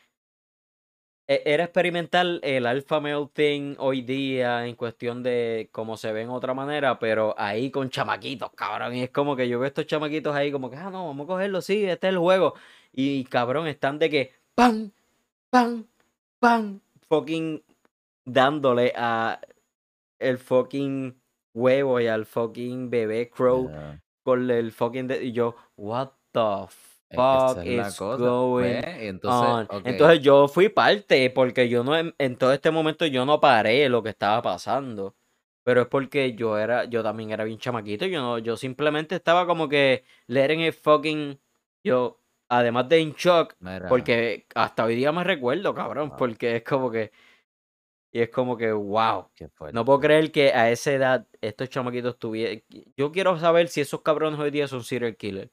e- era experimental el alpha male thing hoy día en cuestión de cómo se ve en otra manera, pero ahí con chamaquitos, cabrón. Y es como que yo veo estos chamaquitos ahí como que, ah, no, vamos a cogerlo, sí, este es el juego. Y cabrón, están de que, ¡pam! ¡pam! ¡pam! Fucking dándole a el fucking huevo y al fucking bebé crow Yeah. con el fucking... de- Y yo, what the E- fuck Esa es la is cosa. going ¿Ves? Y entonces, on? ok. Entonces yo fui parte, porque yo no, en, todo este momento yo no paré lo que estaba pasando. Pero es porque yo era, yo también era bien chamaquito, yo no, yo simplemente estaba como que letting it fucking, yo, además de in shock, Mira, porque hasta hoy día me recuerdo, cabrón, Wow. porque es como que, y es como que, wow. No puedo creer que a esa edad estos chamaquitos tuvieran. Yo quiero saber si esos cabrones hoy día son serial killers.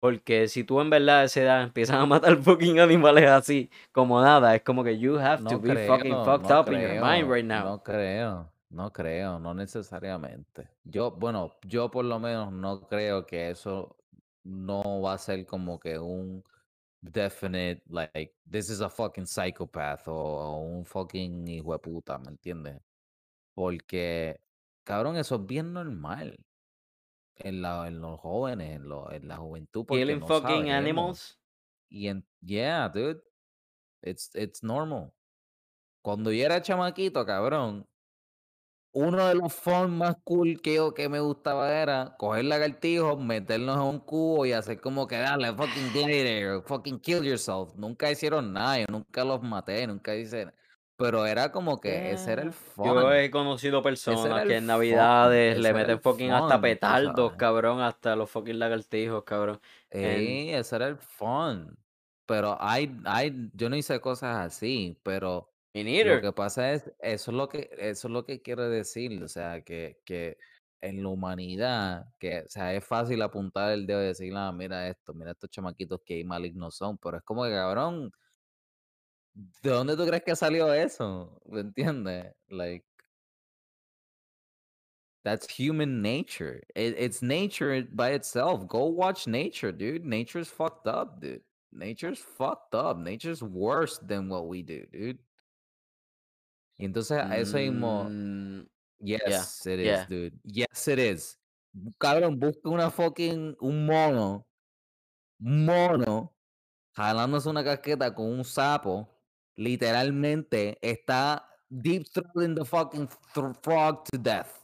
Porque si tú en verdad a esa edad empiezas a matar [LAUGHS] fucking animales así, como nada, es como que you have to be fucking fucked no up in your mind right now. no creo, no creo, no necesariamente. Yo, bueno, yo por lo menos no creo que eso no va a ser como que un definite, like, this is a fucking psychopath o, o un fucking hijo de puta, ¿me entiendes? Porque, cabrón, eso es bien normal en, la, en los jóvenes, en, lo- en la juventud, porque Killing no fucking animals. Y en, yeah, dude, it's, it's normal. Cuando yo era chamaquito, cabrón, uno de los fun más cool que yo que me gustaba era coger lagartijos, meterlos en un cubo y hacer como que dale, fucking [LAUGHS] gladiator, fucking kill yourself. Nunca hicieron nada, yo nunca los maté, nunca hice. Pero era como que ese era el. Yo fun. he conocido personas que en navidades le meten fucking hasta fun, petardos, sabes. cabrón, hasta los fucking lagartijos, cabrón. En, Ey, ese era el fun. Pero hay, hay, yo no hice cosas así, pero me Lo que pasa es, eso es lo que, eso es lo que quiero decir, o sea, que, que en la humanidad, que, o sea, es fácil apuntar el dedo y decir, ah, mira esto, mira estos chamaquitos que malignos son, pero es como que, cabrón, ¿de dónde tú crees que salió eso? ¿Me entiendes? Like, that's human nature. It, it's nature by itself. Go watch nature, dude. Nature's fucked up, dude. Nature's fucked up. Nature's worse than what we do, dude. Y entonces a eso mismo, Mm, yes, it is, yeah. dude. Yes, it is. Cabrón, busca una fucking, un mono, un mono, jalándose una casqueta con un sapo, literalmente está deep throating the fucking thro- frog to death.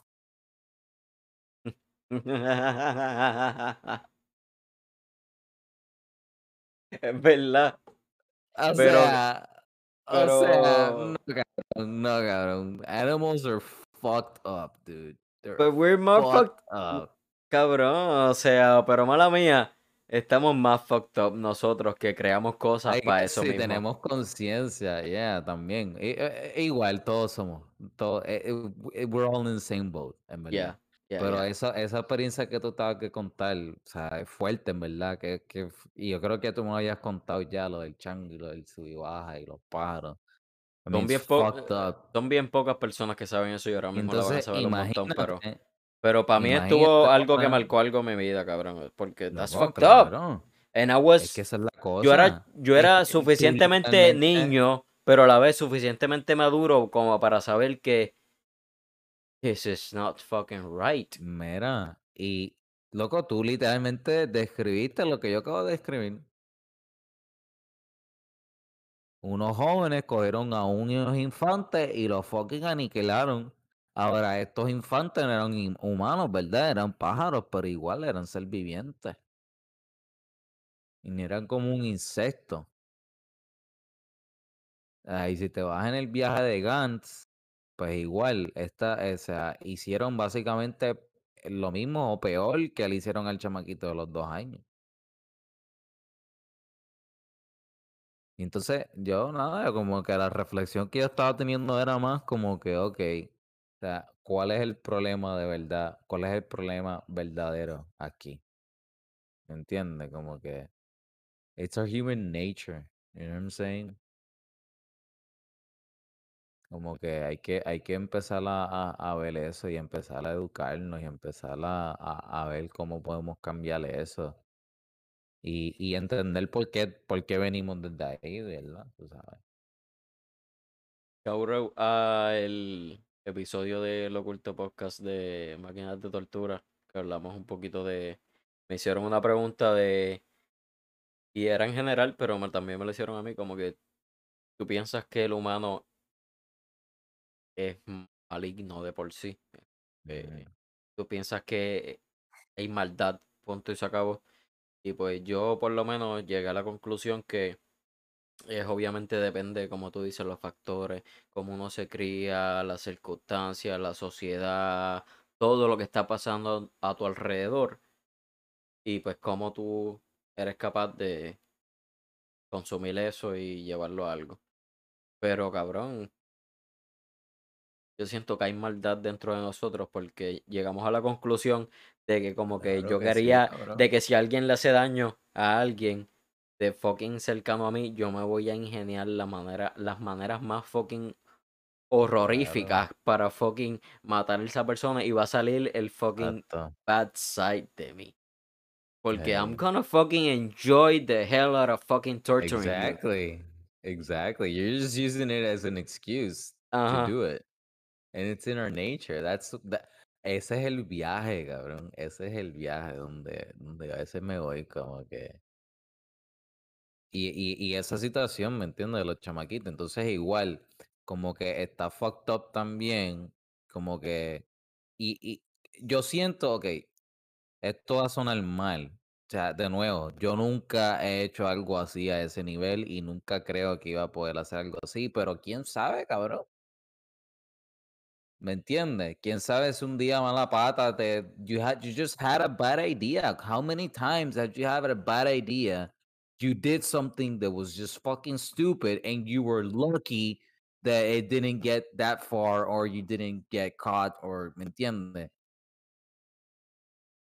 [LAUGHS] Es verdad. O Pero, sea, o sea, no, pero, cabrón, no, cabrón. Animals are fucked up, dude. They're but we're more fucked, fucked up. cabrón, o sea, pero mala mía, estamos más fucked up nosotros que creamos cosas Ay, para eso sí, mismo. tenemos conciencia, yeah, también. I- eh, eh, igual, todos somos. Todos, we're all in the same boat, en verdad. Yeah, yeah, Pero esa, esa experiencia que tú estabas que contar, o sea, es fuerte, en verdad. Que, que, y yo creo que tú me habías contado ya lo del chango y lo del sub y baja y los pájaros. I mean, Son bien, son bien pocas personas que saben eso y ahora mismo la van a Entonces, saber un montón, pero, pero para mí imagínate estuvo algo que marcó algo en mi vida, cabrón, porque that's fucked up. And I Es was, que esa es la cosa. yo era, yo suficientemente niño, pero a la vez suficientemente maduro como para saber que this is not fucking right. Mira, y loco, tú literalmente describiste lo que yo acabo de describir. Unos jóvenes cogieron a unos infantes y los fucking aniquilaron. Ahora, estos infantes no eran humanos, ¿verdad? Eran pájaros, pero igual eran ser vivientes. Y ni eran como un insecto. Ah, y si te vas en el viaje de Gantz, pues igual, esta, o sea, hicieron básicamente lo mismo o peor que le hicieron al chamaquito de los dos años. Y entonces, yo nada, como que la reflexión que yo estaba teniendo era más como que, ok, o sea, ¿cuál es el problema de verdad? ¿Cuál es el problema verdadero aquí? ¿Me entiendes? Como que, it's our human nature, you know what I'm saying? Como que hay que, hay que empezar a, a- ver eso y empezar a educarnos y empezar a, a- ver cómo podemos cambiar eso. Y, y entender por qué, por qué venimos desde ahí, ¿verdad? Tú sabes. Cabrón, a el episodio del Oculto Podcast de Máquinas de Tortura, que hablamos un poquito de... Me hicieron una pregunta de... Y era en general, pero también me lo hicieron a mí, como que tú piensas que el humano es maligno de por sí. Eh, tú piensas que hay maldad, punto y se acabó. Y pues yo por lo menos llegué a la conclusión que es obviamente depende, como tú dices, los factores, cómo uno se cría, las circunstancias, la sociedad, todo lo que está pasando a tu alrededor. Y pues cómo tú eres capaz de consumir eso y llevarlo a algo. Pero cabrón, yo siento que hay maldad dentro de nosotros porque llegamos a la conclusión de que como que Claro yo que quería, de que si alguien le hace daño a alguien de fucking cercano a mí, yo me voy a ingeniar la manera, las maneras más fucking horroríficas para fucking matar a esa persona y va a salir el fucking Exacto. bad side de mí. Porque I'm Hey. gonna fucking enjoy the hell out of fucking torturing you. Exactly. Exactly. You're just using it as an excuse to do it. And it's in our nature. That's that, ese es el viaje, cabrón. Ese es el viaje donde, donde a veces me voy como que. Y, y, esa situación, ¿me entiendes? De los chamaquitos. Entonces, igual, como que está fucked up también. Como que. Y, y yo siento, ok, esto va a sonar mal. O sea, de nuevo, yo nunca he hecho algo así a ese nivel y nunca creo que iba a poder hacer algo así, pero quién sabe, cabrón. ¿Me entiendes? Quién sabe si un día mala pata te you had you just had a bad idea. How many times have you had a bad idea? You did something that was just fucking stupid and you were lucky that it didn't get that far or you didn't get caught or ¿me entiendes?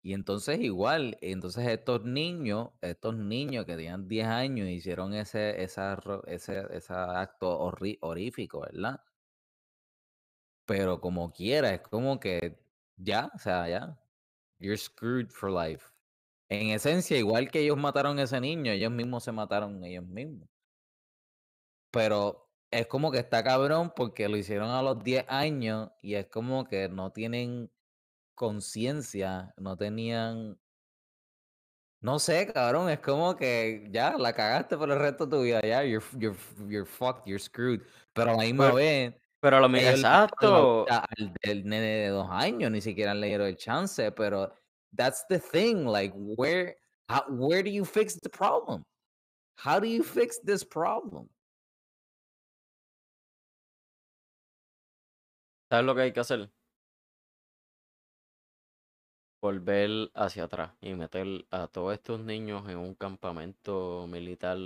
Y entonces igual, entonces estos niños, estos niños que tenían 10 años hicieron ese, esa ese, ese acto horri- ¿verdad? Pero como quiera, es como que ya, o sea, ya, you're screwed for life. En esencia, igual que ellos mataron a ese niño, ellos mismos se mataron ellos mismos. Pero es como que está cabrón porque lo hicieron a los 10 años y es como que no tienen conciencia, no tenían No sé, cabrón, es como que ya la cagaste por el resto de tu vida, ya, you're, you're, you're fucked, you're screwed. Pero a la misma Pero, vez, pero a lo mi- ellos le quitaron la exacto. al nene de dos años, ni siquiera le dieron el chance, pero that's the thing, like, where, how, where do you fix the problem? How do you fix this problem? ¿Sabes lo que hay que hacer? Volver hacia atrás y meter a todos estos niños en un campamento militar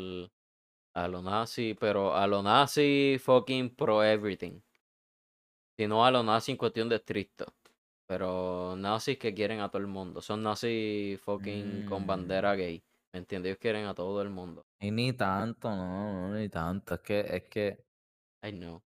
a lo nazi, pero a lo nazi fucking pro everything. Sino a lo nazi en cuestión de estricto. Pero nazis que quieren a todo el mundo. Son nazis fucking con Mm, bandera gay. ¿Me entiendes? Ellos quieren a todo el mundo. y ni tanto, no, no, ni tanto, es que, es que I know.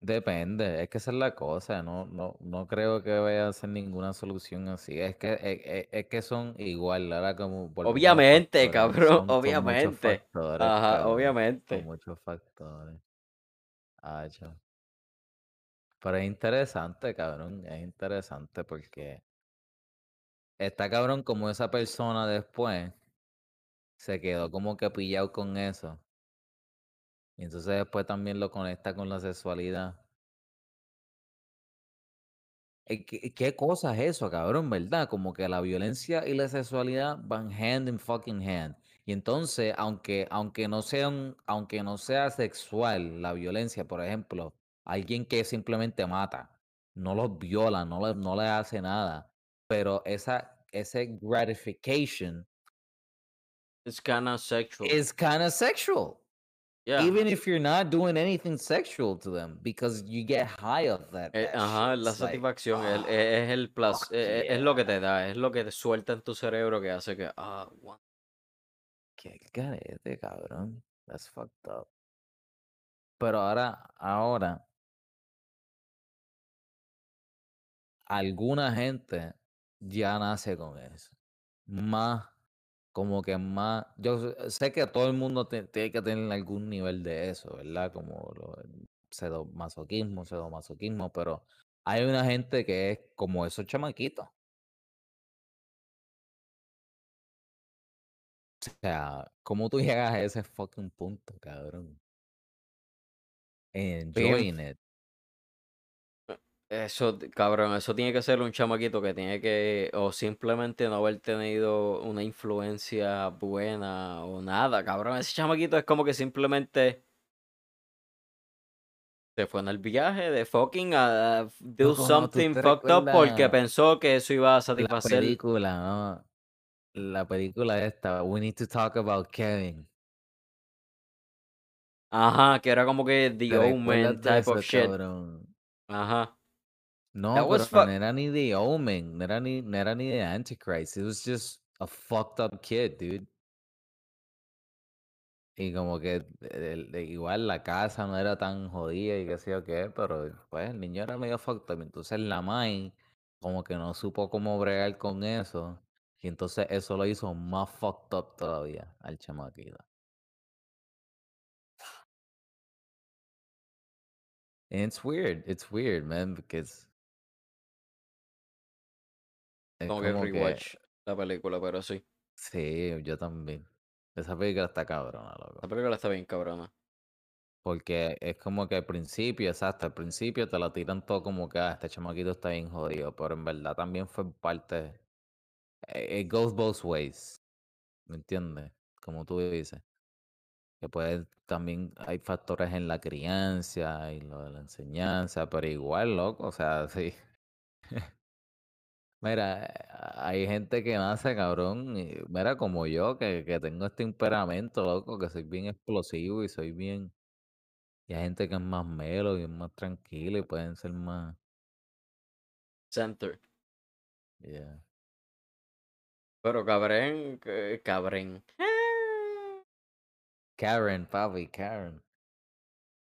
Depende, es que esa es la cosa, no, no, no creo que vaya a ser ninguna solución así. Es que, es, es- es que son igual, ahora como Obviamente, cabrón. [LAUGHS] son muchos Obviamente. factores, Ajá, cabrón, obviamente. muchos factores. Acho. Pero es interesante, cabrón, es interesante porque está cabrón como esa persona después se quedó como que pillado con eso. Y entonces después también lo conecta con la sexualidad. Eh, ¿Qué, qué cosa es eso, cabrón, verdad? Como que la violencia y la sexualidad van hand in fucking hand. Y entonces, aunque, aunque no sean, aunque no sea sexual la violencia, por ejemplo, alguien que simplemente mata, no los viola, no le, no le hace nada, pero esa, ese gratification It's kinda sexual. is kind of sexual. Yeah. Even if you're not doing anything sexual to them, because you get high of that. Eh, ajá, la It's like, satisfacción el- ah, es, el plus, fuck es, es lo que te da, es lo que te suelta en tu cerebro que hace que, ah, garete, cabrón. That's fucked up. Pero ahora, ahora, alguna gente ya nace con eso. Más, como que más. Yo sé- sé que todo el mundo te- tiene que tener algún nivel de eso, ¿verdad? Como lo, pseudomasoquismo, pseudomasoquismo, pero hay una gente que es como esos chamaquitos. O sea, ¿cómo tú [LAUGHS] llegas a ese fucking punto, cabrón? Bien, Enjoying it. Eso, cabrón, eso tiene que ser un chamaquito que tiene que, o simplemente no haber tenido una influencia buena o nada, cabrón, ese chamaquito es como que simplemente se fue en el viaje de fucking a do Loco, ¿tú something fucked up porque pensó que eso iba a la satisfacer, película, ¿no? La película esta, We Need to Talk About Kevin. ajá, que era como que the ¿Te omen type of shit, cabrón? ajá, that No, was pero fuck. no era ni The Omen, no era ni, no era ni The Antichrist. It was just a fucked up kid, dude. Y como que el- el- igual la casa no era tan jodida y qué sé yo qué, pero pues el niño era medio fucked up. Entonces la Mai como que no supo cómo bregar con eso. Y entonces eso lo hizo más fucked up todavía al chamaquito. And it's weird, it's weird, man, because Como que rewatch la película, pero sí. sí, yo también. Esa película está cabrona, La loco. película está bien cabrona. Porque es como que al principio, exacto, al principio te lo tiran todo como que, ah, este chamaquito está bien jodido, pero en verdad también fue parte, eh, it goes both ways, ¿me entiendes? Como tú dices, que puede, también hay factores en la crianza y lo de la enseñanza, pero igual, loco, o sea, [LAUGHS] sí. Mira, eh, hay gente que nace cabrón, y, mira, como yo, que, que tengo este temperamento, loco, que soy bien explosivo y soy bien... Y hay gente que es más melo y es más tranquila y pueden ser más... Center. Yeah. Pero cabrén, que- cabrén. Karen, papi, Karen.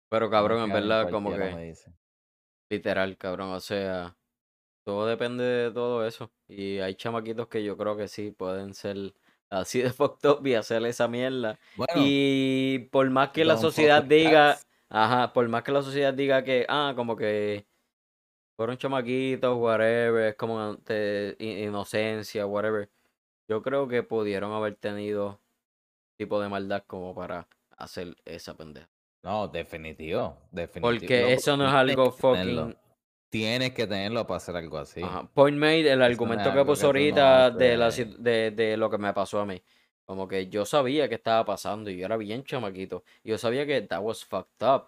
Pero cabrón, en Karen verdad, como cualquiera que me dice. literal, cabrón. O sea, todo depende de todo eso. Y hay chamaquitos que yo creo que sí pueden ser así de [LAUGHS] fucked up y hacer esa mierda. Bueno, Y por más que la sociedad diga, cats. ajá, por más que la sociedad diga que, ah, como que fueron chamaquitos, whatever, es como i- inocencia, whatever. Yo creo que pudieron haber tenido tipo de maldad como para hacer esa pendeja. No, definitivo, definitivo. Porque eso no es algo fucking. Tienes que tenerlo para hacer algo así. Ajá. Point made, el argumento que puso no ahorita de, la, de, de lo que me pasó a mí. Como que yo sabía que estaba pasando y yo era bien chamaquito. Yo sabía que that was fucked up.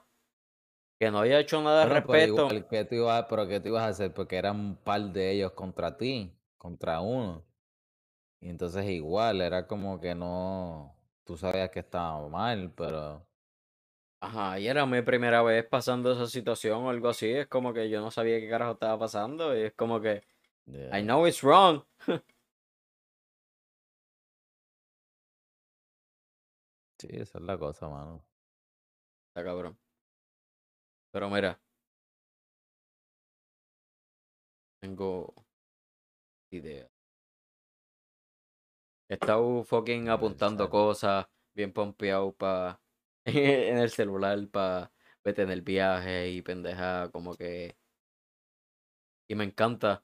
Que no había hecho nada al Bueno, pero respecto. igual, ¿qué tú ibas, pero ¿qué tú ibas a hacer? Porque eran un par de ellos contra ti, contra uno. Y entonces igual, era como que no, tú sabías que estaba mal, pero Ajá, y era mi primera vez pasando esa situación o algo así. Es como que yo no sabía qué carajo estaba pasando. Y es como que, I know it's wrong. [LAUGHS] Sí, esa es la cosa, mano. Está cabrón. Pero mira, tengo idea. He estado fucking apuntando cosas, bien pompeado pa [LAUGHS] en el celular para vete en el viaje y pendeja, como que. Y me encanta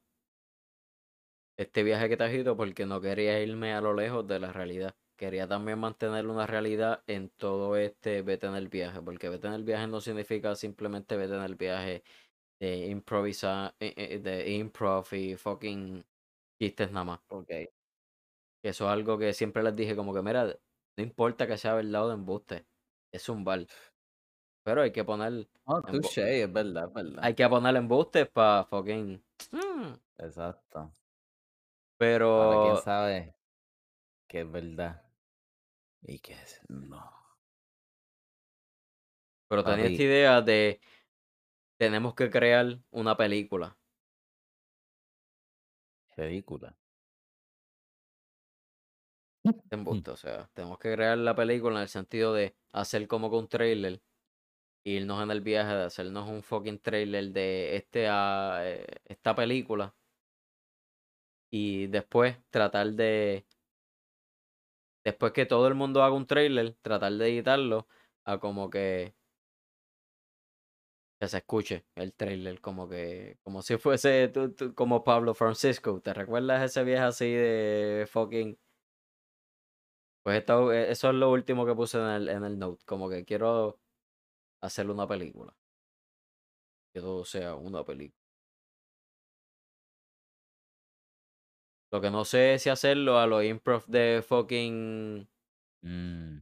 este viaje que te has ido porque no quería irme a lo lejos de la realidad. Quería también mantener una realidad en todo este vete en el viaje, porque vete en el viaje no significa simplemente vete en el viaje de improvisar, eh, eh, de improv y fucking chistes nada más. Ok. Que eso es algo que siempre les dije, como que mira, no importa que sea verdad o de embuste, es un bar. Pero hay que poner, embu- touché, es verdad, es verdad. hay que poner embustes para fucking. Mm. Exacto. Ahora quién Pero, sabe que es verdad y que es no. pero tenía esta Papi, idea de tenemos que crear una película. película. Embuste, o sea, tenemos que crear la película en el sentido de hacer como que un trailer, irnos en el viaje de hacernos un fucking trailer de este, ah, eh, esta película y después tratar de, después que todo el mundo haga un trailer, tratar de editarlo a como que que se escuche el trailer, como que, como si fuese tú- tú- como Pablo Francisco, ¿te recuerdas ese viaje así de fucking Pues esto, e- eso es lo último que puse en el, en el note. Como que quiero hacer una película. Que todo sea una película. Lo que no sé es si hacerlo a los improv de fucking. Mm,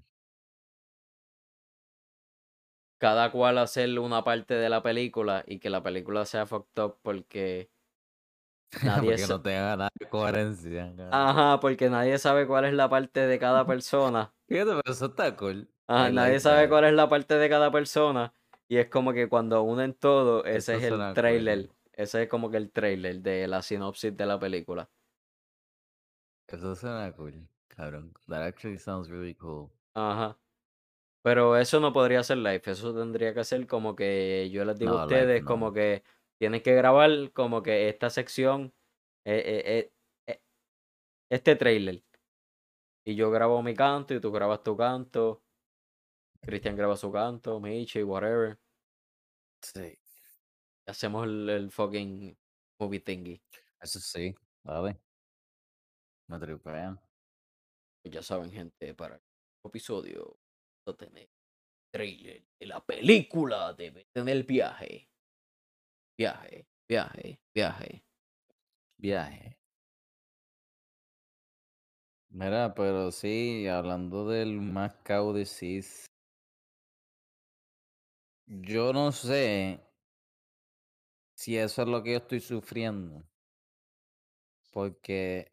Cada cual hacer una parte de la película y que la película sea fucked up porque [LAUGHS] nadie Porque no tenga nada de coherencia. Ajá, porque nadie sabe cuál es la parte de cada persona. Fíjate, pero eso está cool. Ajá, I nadie like sabe that. cuál es la parte de cada persona. Y es como que cuando unen todo, ese es el cool. trailer. Ese es como que el trailer de la sinopsis de la película. Eso suena cool, cabrón. That actually sounds really cool. Ajá. Pero eso no podría ser live, eso tendría que ser como que yo les digo a No, ustedes, no. como que tienen que grabar como que esta sección, eh, eh, eh, este trailer. Y yo grabo mi canto y tú grabas tu canto. Cristian graba su canto, Michi, whatever. Sí. Hacemos el, el fucking movie thingy. Eso sí, vale. Me tripean. Pues ya saben, gente, para el episodio tener trailer de la película de tener viaje. Viaje, viaje, viaje. Viaje. Mira, pero sí, hablando del Macau Disease, yo no sé si eso es lo que yo estoy sufriendo. Porque,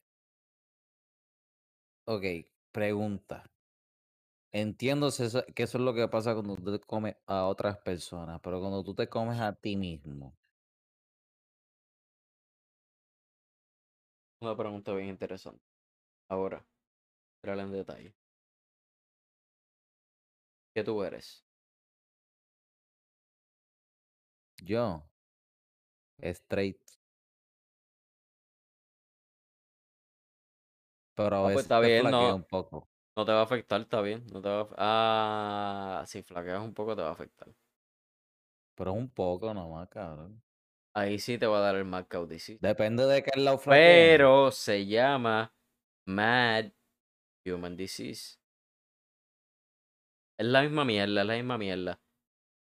ok, pregunta. Entiendo que eso es lo que pasa cuando tú te comes a otras personas, pero cuando tú te comes a ti mismo, Una pregunta bien interesante. Ahora, en detalle. ¿Qué tú eres? Yo, straight. Pero a Ah, pues veces está te bien, no, un poco. no te va a afectar, está bien. No te va a... Ah, si flaqueas un poco te va a afectar. Pero es un poco nomás, cabrón. Ahí sí te va a dar el mad cow disease. Depende de qué lado flaquee. Pero se llama Mad Human Disease. Es la misma mierda, es la misma mierda.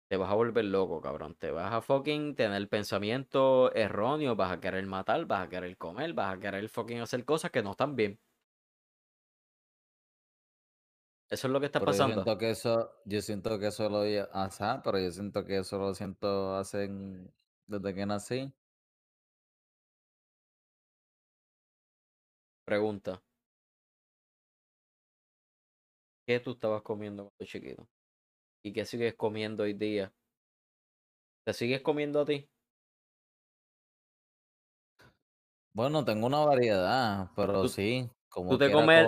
Te vas a volver loco, cabrón. Te vas a fucking tener pensamiento erróneo. Vas a querer matar, vas a querer comer, vas a querer fucking hacer cosas que no están bien. Eso es lo que está Pero yo pasando. siento que eso, yo siento que eso lo ajá, pero yo siento que eso lo siento hacen desde que nací. Pregunta. ¿Qué tú estabas comiendo cuando chiquito? ¿Y qué sigues comiendo hoy día? ¿Te sigues comiendo a ti? Bueno, tengo una variedad, pero Tú- sí, Tú como te comes,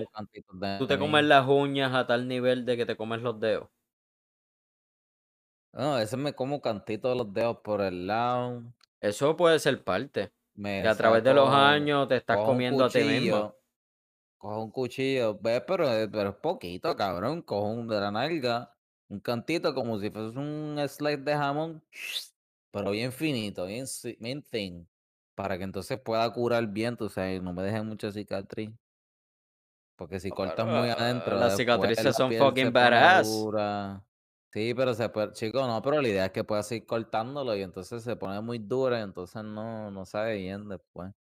tú te comes las uñas a tal nivel de que te comes los dedos. No, veces me como cantitos de los dedos por el lado, Eso puede ser parte. me Que a través de los años te estás comiendo a ti mismo. cojo un cuchillo, ve, pero, es- pero es poquito, cabrón, cojo un de la nalga, un cantito como si fuese un slice de jamón, [SNIFFS] pero bien finito, bien, bien thin, para que entonces pueda curar bien, tú sabes, no me deje mucha cicatriz. Porque si cortas muy ah, adentro, las cicatrices la son fucking badass. Sí, pero se puede, chico, no, pero la idea es que puedas seguir cortándolo y entonces se pone muy dura y entonces no, no sabe bien después.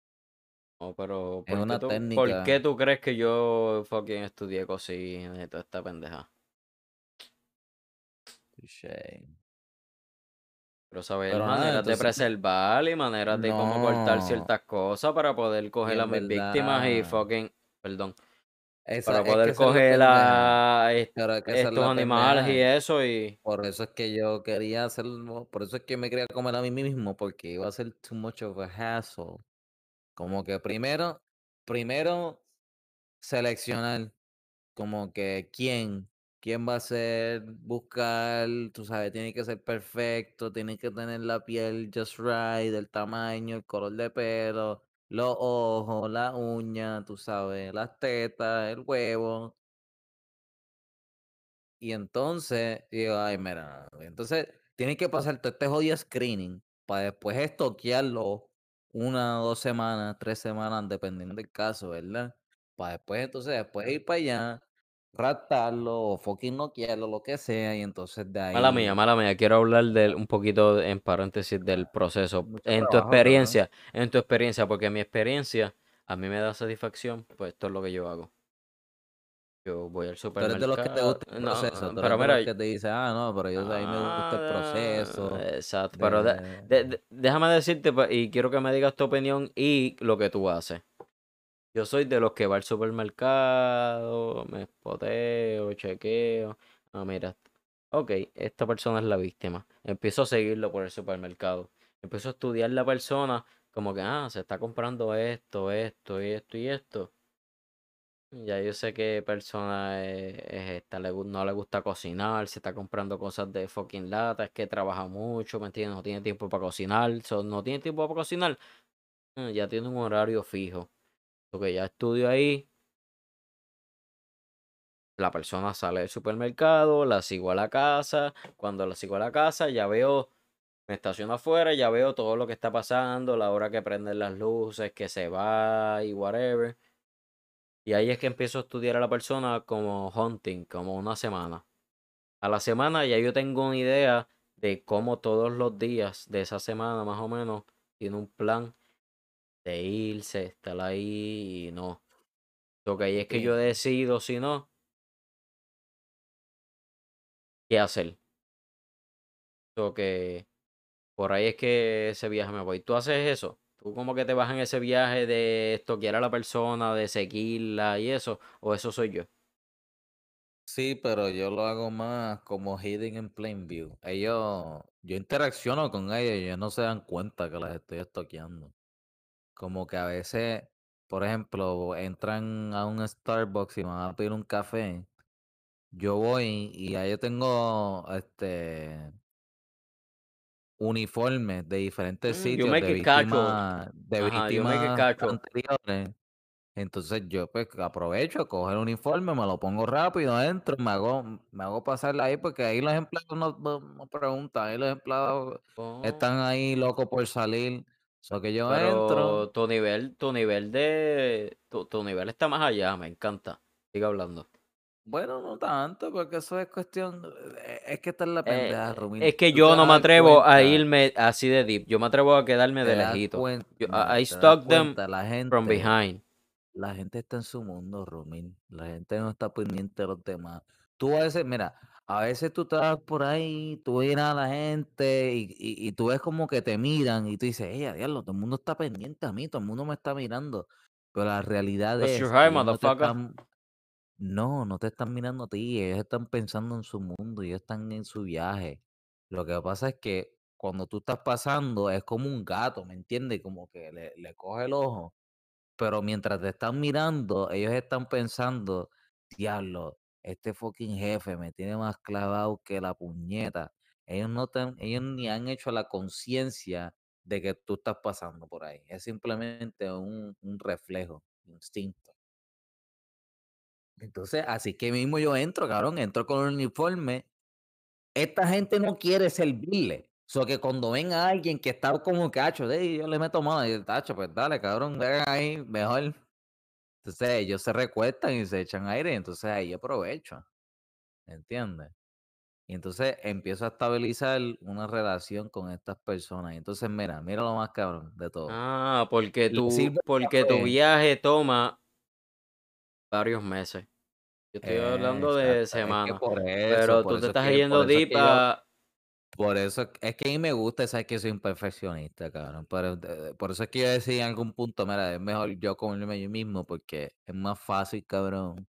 No, pero Es ¿por qué, una tú, ¿por técnica. qué tú crees que yo fucking estudié cocina y toda esta pendeja? Touché. Pero saber Pero nada, maneras de entonces, preservar y maneras de cómo cortar no, ciertas cosas para poder coger a en mis víctimas y fucking, perdón, esa, para poder es la coger pendeja. a est- Pero es que esa es estos la animales y eso y... Por eso es que yo quería hacerlo, por eso es que me quería comer a mí mismo, porque iba a ser too much of a hassle. Como que primero, primero seleccionar como que quién, quién va a ser, buscar, tú sabes, tiene que ser perfecto, tiene que tener la piel just right, el tamaño, el color de pelo, los ojos, la uña, tú sabes, las tetas, el huevo. Y entonces, digo, ay, mira, entonces tiene que pasar todo este jodido screening para después estoquearlo una, dos semanas, tres semanas, dependiendo del caso, ¿verdad? Para después, entonces, después ir para allá, raptarlo o fucking noquearlo, lo que sea, y entonces de Mala mía, ahí, mala mía, quiero hablar del, un poquito en paréntesis del proceso. mucho En tu trabajo, experiencia, en tu experiencia, porque mi experiencia a mí me da satisfacción, pues esto es lo que yo hago. Yo voy al Tú eres de los que te supermercado. gusta el No, proceso, tú pero de mira, los que te dice, ah, no, pero yo, a mí me gusta el ah, proceso exacto, pero de- de- de... de- déjame decirte pa- y quiero que me digas tu opinión y lo que tú haces. Yo soy de los que va al supermercado, me espoteo, chequeo. Ah, mira, ok, esta persona es la víctima. Empiezo a seguirlo por el supermercado. Empiezo a estudiar la persona como que, ah, se está comprando esto, esto, y esto y esto. Ya yo sé qué persona es, es esta, le, no le gusta cocinar, se está comprando cosas de fucking lata, es que trabaja mucho, ¿me entiendes? No tiene tiempo para cocinar, no tiene tiempo para cocinar, mm, ya tiene un horario fijo. Porque ya estudio ahí, la persona sale del supermercado, la sigo a la casa, cuando la sigo a la casa ya veo, me estaciono afuera, ya veo todo lo que está pasando, la hora que prenden las luces, que se va y whatever. Y ahí es que empiezo a estudiar a la persona como hunting, como una semana. A la semana ya yo tengo una idea de cómo todos los días de esa semana más o menos tiene un plan de irse, estar ahí y no. Lo que ahí es que yo decido si no, qué hacer. Lo que por ahí es que ese viaje me voy. ¿Tú haces eso? ¿Tú como que te vas en ese viaje de estoquear a la persona, de seguirla y eso? ¿O eso soy yo? Sí, pero yo lo hago más como hidden in plain view. Ellos, yo interacciono con ellos y ellos no se dan cuenta que las estoy estoqueando. Como que a veces por ejemplo, entran a un Starbucks y me van a pedir un café, yo voy y ahí yo tengo este uniformes de diferentes Mm, sitios de víctimas de víctimas anteriores. Entonces yo pues aprovecho, cojo el uniforme, me lo pongo rápido, entro, me hago, me hago pasarla ahí porque ahí los empleados no, no- preguntan, ahí los empleados están Oh, ahí locos por salir. So que yo entro, pero tu nivel, tu nivel de, tu, tu nivel está más allá, me encanta. Sigue hablando. bueno, no tanto, porque eso es cuestión, eh, es que esta es la pendeja, Eh, es que te yo no a me atrevo a cuenta, irme así de deep. Yo me atrevo a quedarme de lejito. cuenta, Yo, I, stalk them la from gente, behind. la gente está en su mundo, Rumín. La gente no está pendiente de los demás. Tú a veces, mira, a veces tú estás por ahí, tú ves a la gente y, y, y tú ves como que te miran y tú dices, ella, diablo, todo el mundo está pendiente a mí, todo el mundo me está mirando. Pero la realidad you're es high, que ellos no te están, no, no te están mirando a ti, ellos están pensando en su mundo, ellos están en su viaje. Lo que pasa es que cuando tú estás pasando es como un gato, ¿me entiendes? Como que le, le coge el ojo pero mientras te están mirando, ellos están pensando, diablo, este fucking jefe me tiene más clavado que la puñeta. Ellos no te han- ellos ni han hecho la conciencia de que tú estás pasando por ahí. Es simplemente un, un reflejo, instinto. Entonces, así que mismo yo entro, cabrón, entro con el uniforme. Esta gente no quiere servirle. So que cuando venga alguien que está como cacho, de yo le meto mano y tacho, pues dale, cabrón, vengan ahí, mejor. Entonces ellos se recuestan y se echan aire, y entonces ahí aprovecho, ¿me entiendes? Y entonces empiezo a estabilizar una relación con estas personas. Y entonces, mira, mira lo más cabrón de todo. Ah, porque tu, porque tu viaje toma varios meses. Yo estoy hablando de Exacto, es que semanas. Pero tú te estás yendo deep a... por eso es que a mí me gusta, sabes que soy un perfeccionista, cabrón. Pero eh, por eso es que yo decía en algún punto, mira, es mejor yo comerme yo mismo porque es más fácil, cabrón.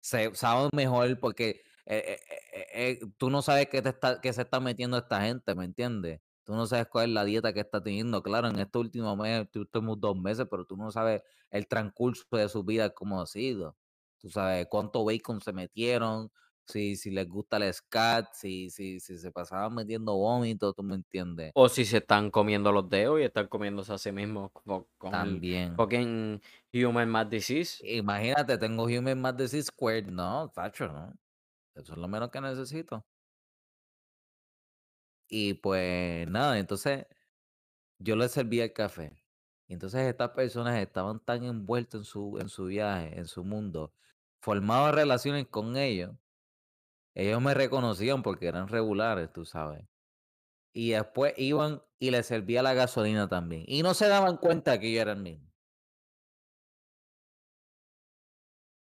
se sabe mejor porque eh, eh, eh, tú no sabes qué, te está, qué se está metiendo esta gente, ¿me entiendes? Tú no sabes cuál es la dieta que está teniendo. Claro, en este último mes, últimos dos meses, pero tú no sabes el transcurso de su vida cómo ha sido. Tú sabes cuánto bacon se metieron, si, si les gusta el scat, si, si, si se pasaban metiendo vómito, tú me entiendes. O si se están comiendo los dedos y están comiéndose a sí mismos con el También. fucking human mad disease. Imagínate, tengo Human Mad Disease Squared. No, tacho, no. Eso es lo menos que necesito. Y pues nada, entonces yo les servía el café. Y entonces estas personas estaban tan envueltas en su, en su viaje, en su mundo, formaban relaciones con ellos. Ellos me reconocían porque eran regulares, tú sabes. Y después iban y les servía la gasolina también. Y no se daban cuenta que yo era el mismo.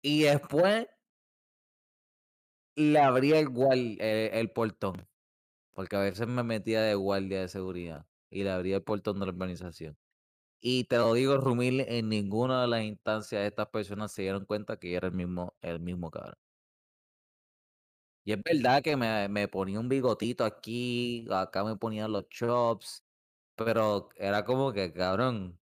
Y después le abría el, eh, el portón. Porque a veces me metía de guardia de seguridad. Y le abría el portón de la organización. Y te lo digo, Rumil, en ninguna de las instancias estas personas se dieron cuenta que yo era el mismo, el mismo cabrón. Y es verdad que me, me ponía un bigotito aquí, acá me ponían los chops, pero era como que, cabrón,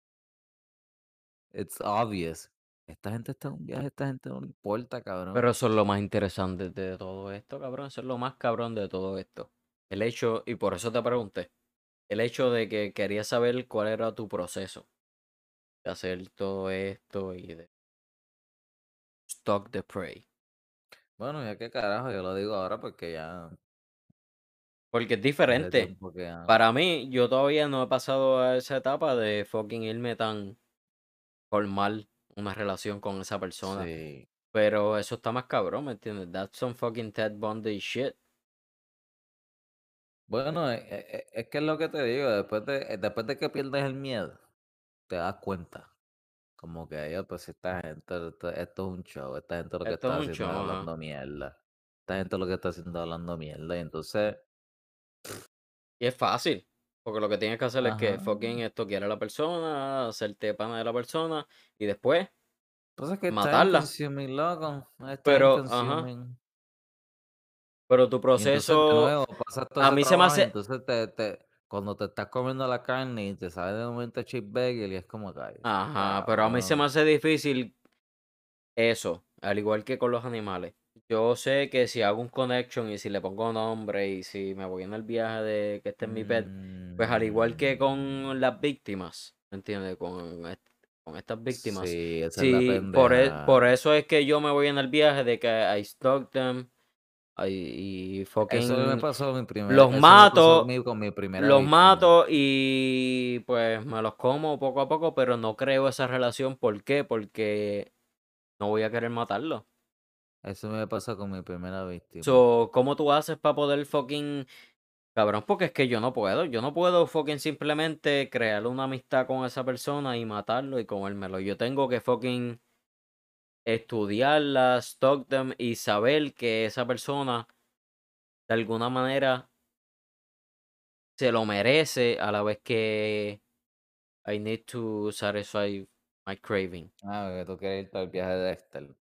it's obvious. Esta gente está en un viaje, esta gente no le importa, cabrón. Pero eso es lo más interesante de todo esto, cabrón. Eso es lo más cabrón de todo esto. El hecho, y por eso te pregunté, el hecho de que quería saber cuál era tu proceso de hacer todo esto y de stock the prey. Bueno, ya qué carajo, yo lo digo ahora porque ya Porque es hace diferente. tiempo que ya- Para mí, yo todavía no he pasado a esa etapa de fucking irme tan formal una relación con esa persona. Sí. Pero eso está más cabrón, ¿me entiendes? That's some fucking Ted Bundy shit. Bueno, e- e- e- es, que es lo que te digo, después de, después de que pierdes el miedo, te das cuenta. Como que yo, pues esta gente, esto, esto es un show, esta gente lo que Esto es está un haciendo es show, ajá. hablando mierda. Esta gente lo que está haciendo es hablando mierda. Y entonces, Y es fácil. Porque lo que tienes que hacer es que ajá. fucking esto quiere a la persona, hacerte pana de la persona y después Pues es que está matarla. consuming, loco. Está Pero, ajá. consuming. Pero tu Y entonces, de proceso, nuevo, a mí se me trabajo y hace, entonces te, te, cuando te estás comiendo la carne y te sale de momento el cheeseburger y es como que, Ajá, pero a mí se me hace difícil eso, al igual que con los animales. Yo sé que si hago un connection y si le pongo nombre y si me voy en el viaje de que este es mi pet, pues al igual que Mm, con las víctimas, ¿me entiendes? Con, con estas víctimas. sí, esa es la por, e- por eso es que yo me voy en el viaje de que I stalk them Y Eso me fucking pasó mi primer, los eso me pasó mato, con mi primera los víctima. mato y pues me los como poco a poco, pero no creo esa relación. ¿Por qué? Porque no voy a querer matarlo. Eso me pasó con mi primera víctima. So, ¿cómo tú haces para poder fucking... Cabrón, porque es que yo no puedo. Yo no puedo fucking simplemente crear una amistad con esa persona y matarlo y comérmelo. Yo tengo que fucking estudiarla, stalk them y saber que esa persona de alguna manera se lo merece a la vez que I need to satisfy my craving. Ah, que tú quieres irte al viaje de Dexter.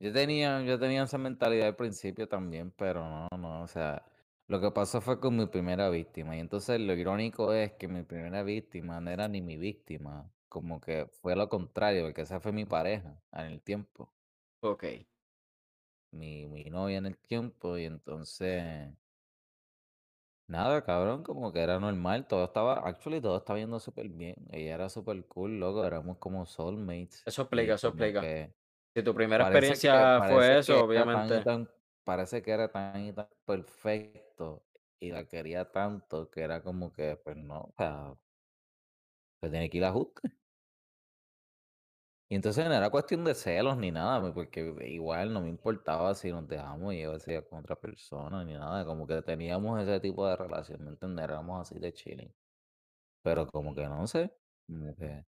Yo tenía, yo tenía esa mentalidad al principio también, pero no, no, o sea, lo que pasó fue con mi primera víctima. Y entonces lo irónico es que mi primera víctima no era ni mi víctima, como que fue lo contrario, porque esa fue mi pareja en el tiempo, Ok. mi, mi novia en el tiempo, y entonces, nada, cabrón, como que era normal, todo estaba, actually todo estaba yendo súper bien, ella era súper cool, loco, éramos como soulmates, Eso y explica, eso como explica. que... Si tu primera Parece que experiencia fue parece eso, que era tan y obviamente. tan parece que era tan y tan perfecto, y la quería tanto que era como que, pues no, o sea, se tiene que ir a ajuste. Y entonces no era cuestión de celos ni nada, porque igual no me importaba si nos dejamos y yo decía con otra persona ni nada, como que teníamos ese tipo de relación, ¿me entiendes? Éramos así de chilling. Pero como que no sé, como que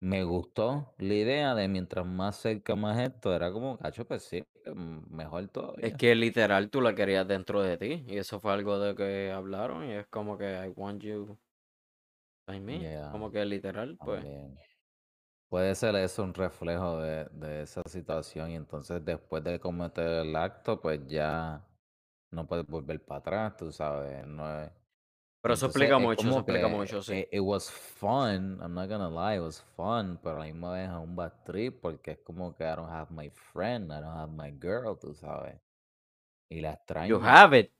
me gustó la idea de mientras más cerca más esto, era como, cacho, pues sí, mejor Es todavía. que literal tú la querías dentro de ti. Y eso fue algo de que hablaron. Y es como que I want you by me. Ya, Como que literal, pues. también. Puede ser eso un reflejo de, de esa situación y entonces después de cometer el acto, pues ya no puedes volver para atrás, tú sabes, no es- Pero eso entonces explica es mucho, eso como explica que mucho, sí. it, it was fun, I'm not gonna lie, it was fun, pero a la misma vez es un bad trip porque es como que I don't have my friend, I don't have my girl, tú sabes, y la You extraño. have it.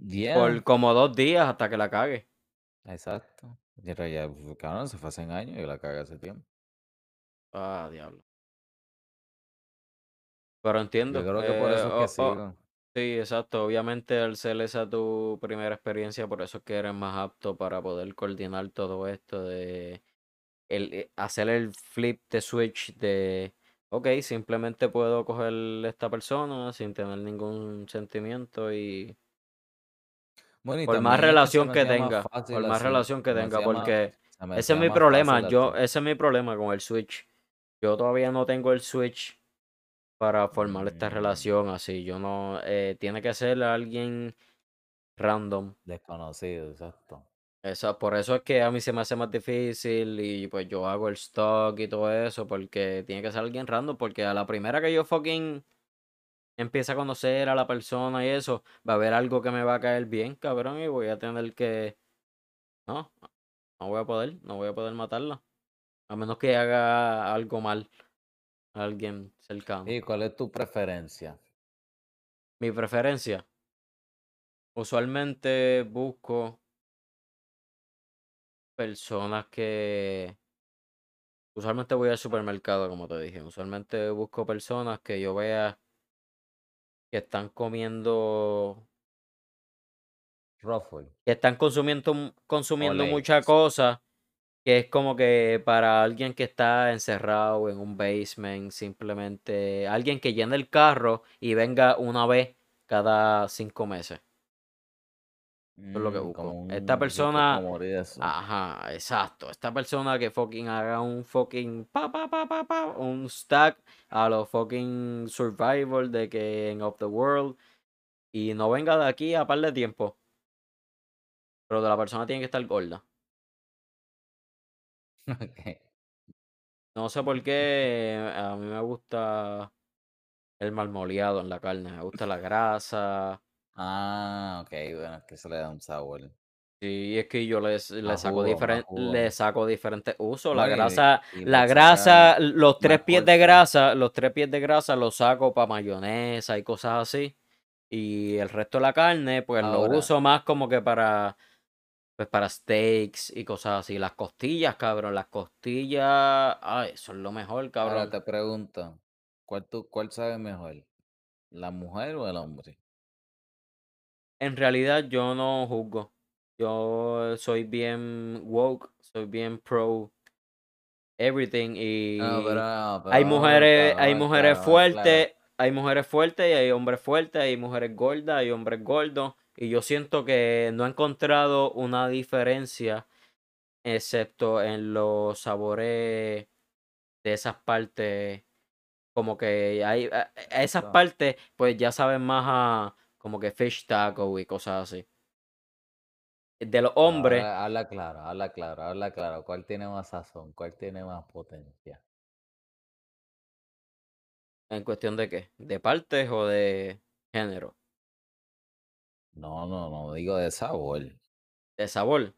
Yeah, Por como dos días hasta que la cague. exacto. Y en realidad, pues, cabrón, se fue hace años y la cagué hace tiempo. Ah, diablo. Pero Yo entiendo. creo que por eh, eso es que oh, oh, sigo. sí, exacto. Obviamente al ser esa tu primera experiencia, por eso es que eres más apto para poder coordinar todo esto de el, eh, hacer el flip de switch de, ok, simplemente puedo coger esta persona sin tener ningún sentimiento y Bueno, por más relación que tenga, por más así, relación que tenga, porque ese es mi problema, yo, así. ese es mi problema con el switch. Yo todavía no tengo el switch para formar esta Mm, relación así. Yo no, eh, tiene que ser alguien random. desconocido, exacto. Eso, por eso es que a mí se me hace más difícil y pues yo hago el stock y todo eso porque tiene que ser alguien random porque a la primera que yo fucking empiece a conocer a la persona y eso, va a haber algo que me va a caer bien, cabrón, y voy a tener que... No, no voy a poder, no voy a poder matarla. A menos que haga algo mal a alguien cercano. ¿Y cuál es tu preferencia? Mi preferencia, usualmente busco personas que... Usualmente voy al supermercado, como te dije. Usualmente busco personas que yo vea que están comiendo, Ruffle que están consumiendo, consumiendo mucha cosa, que es como que para alguien que está encerrado en un basement, simplemente alguien que llene el carro y venga una vez cada cinco meses. Eso es lo que Mm, busco. Esta persona, ajá, exacto. Esta persona que fucking haga un fucking pa pa pa pa pa, un stack a los fucking survival de que en Of the World y no venga de aquí a par de tiempo. Pero de la persona tiene que estar gorda. [LAUGHS] Ok. No sé por qué a mí me gusta el marmoleado en la carne. Me gusta la grasa. Ah, ok, bueno, es que se le da un sabor. Sí, es que yo les le Más saco jugo, diferen le saco diferentes usos. La grasa la grasa, los 3 pies de grasa los 3 pies de grasa los saco para mayonesa y cosas así. Y el resto de la carne, pues lo Ahora. uso más como que para, pues para steaks y cosas así. Las costillas, cabrón, las costillas, ay, son lo mejor, Ahora cabrón. te pregunto, ¿cuál tú cuál sabe mejor? ¿La mujer o el hombre? En realidad yo no juzgo. Yo soy bien woke, soy bien pro everything No, pero y no, pero hay mujeres hay mujeres claro. fuertes, hay mujeres fuertes y hay hombres fuertes, hay mujeres gordas, hay hombres gordos. Y yo siento que no he encontrado una diferencia excepto en los sabores de esas partes. Como que hay a esas partes, pues ya saben más a como que fish taco y cosas así. De los hombres, habla, habla claro, habla claro, habla claro. ¿Cuál tiene más sazón? ¿Cuál tiene más potencia? en cuestión de qué, de partes o de género, No, no, no, digo de sabor. de sabor.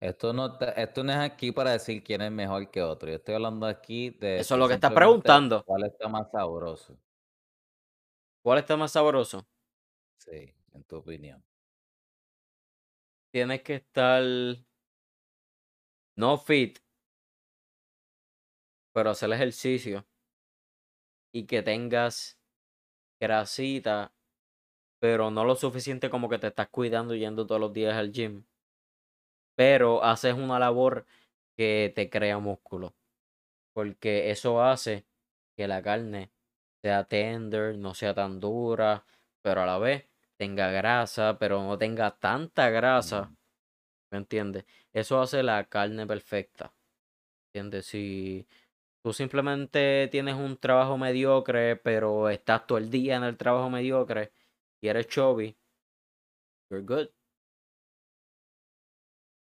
Esto no, esto no es aquí para decir quién es mejor que otro. Yo estoy hablando aquí de Eso es lo que estás preguntando. cuál está más sabroso. ¿Cuál está más sabroso? En tu opinión. Tienes que estar no fit, pero hacer ejercicio. Y que tengas grasita, pero no lo suficiente como que te estás cuidando yendo todos los días al gym, pero haces una labor que te crea músculo, porque eso hace que la carne sea tender, no sea tan dura, pero a la vez tenga grasa, pero no tenga tanta grasa, ¿me entiendes? Eso hace la carne perfecta, ¿entiendes? Si tú simplemente tienes un trabajo mediocre, pero estás todo el día en el trabajo mediocre y eres chubby, you're good.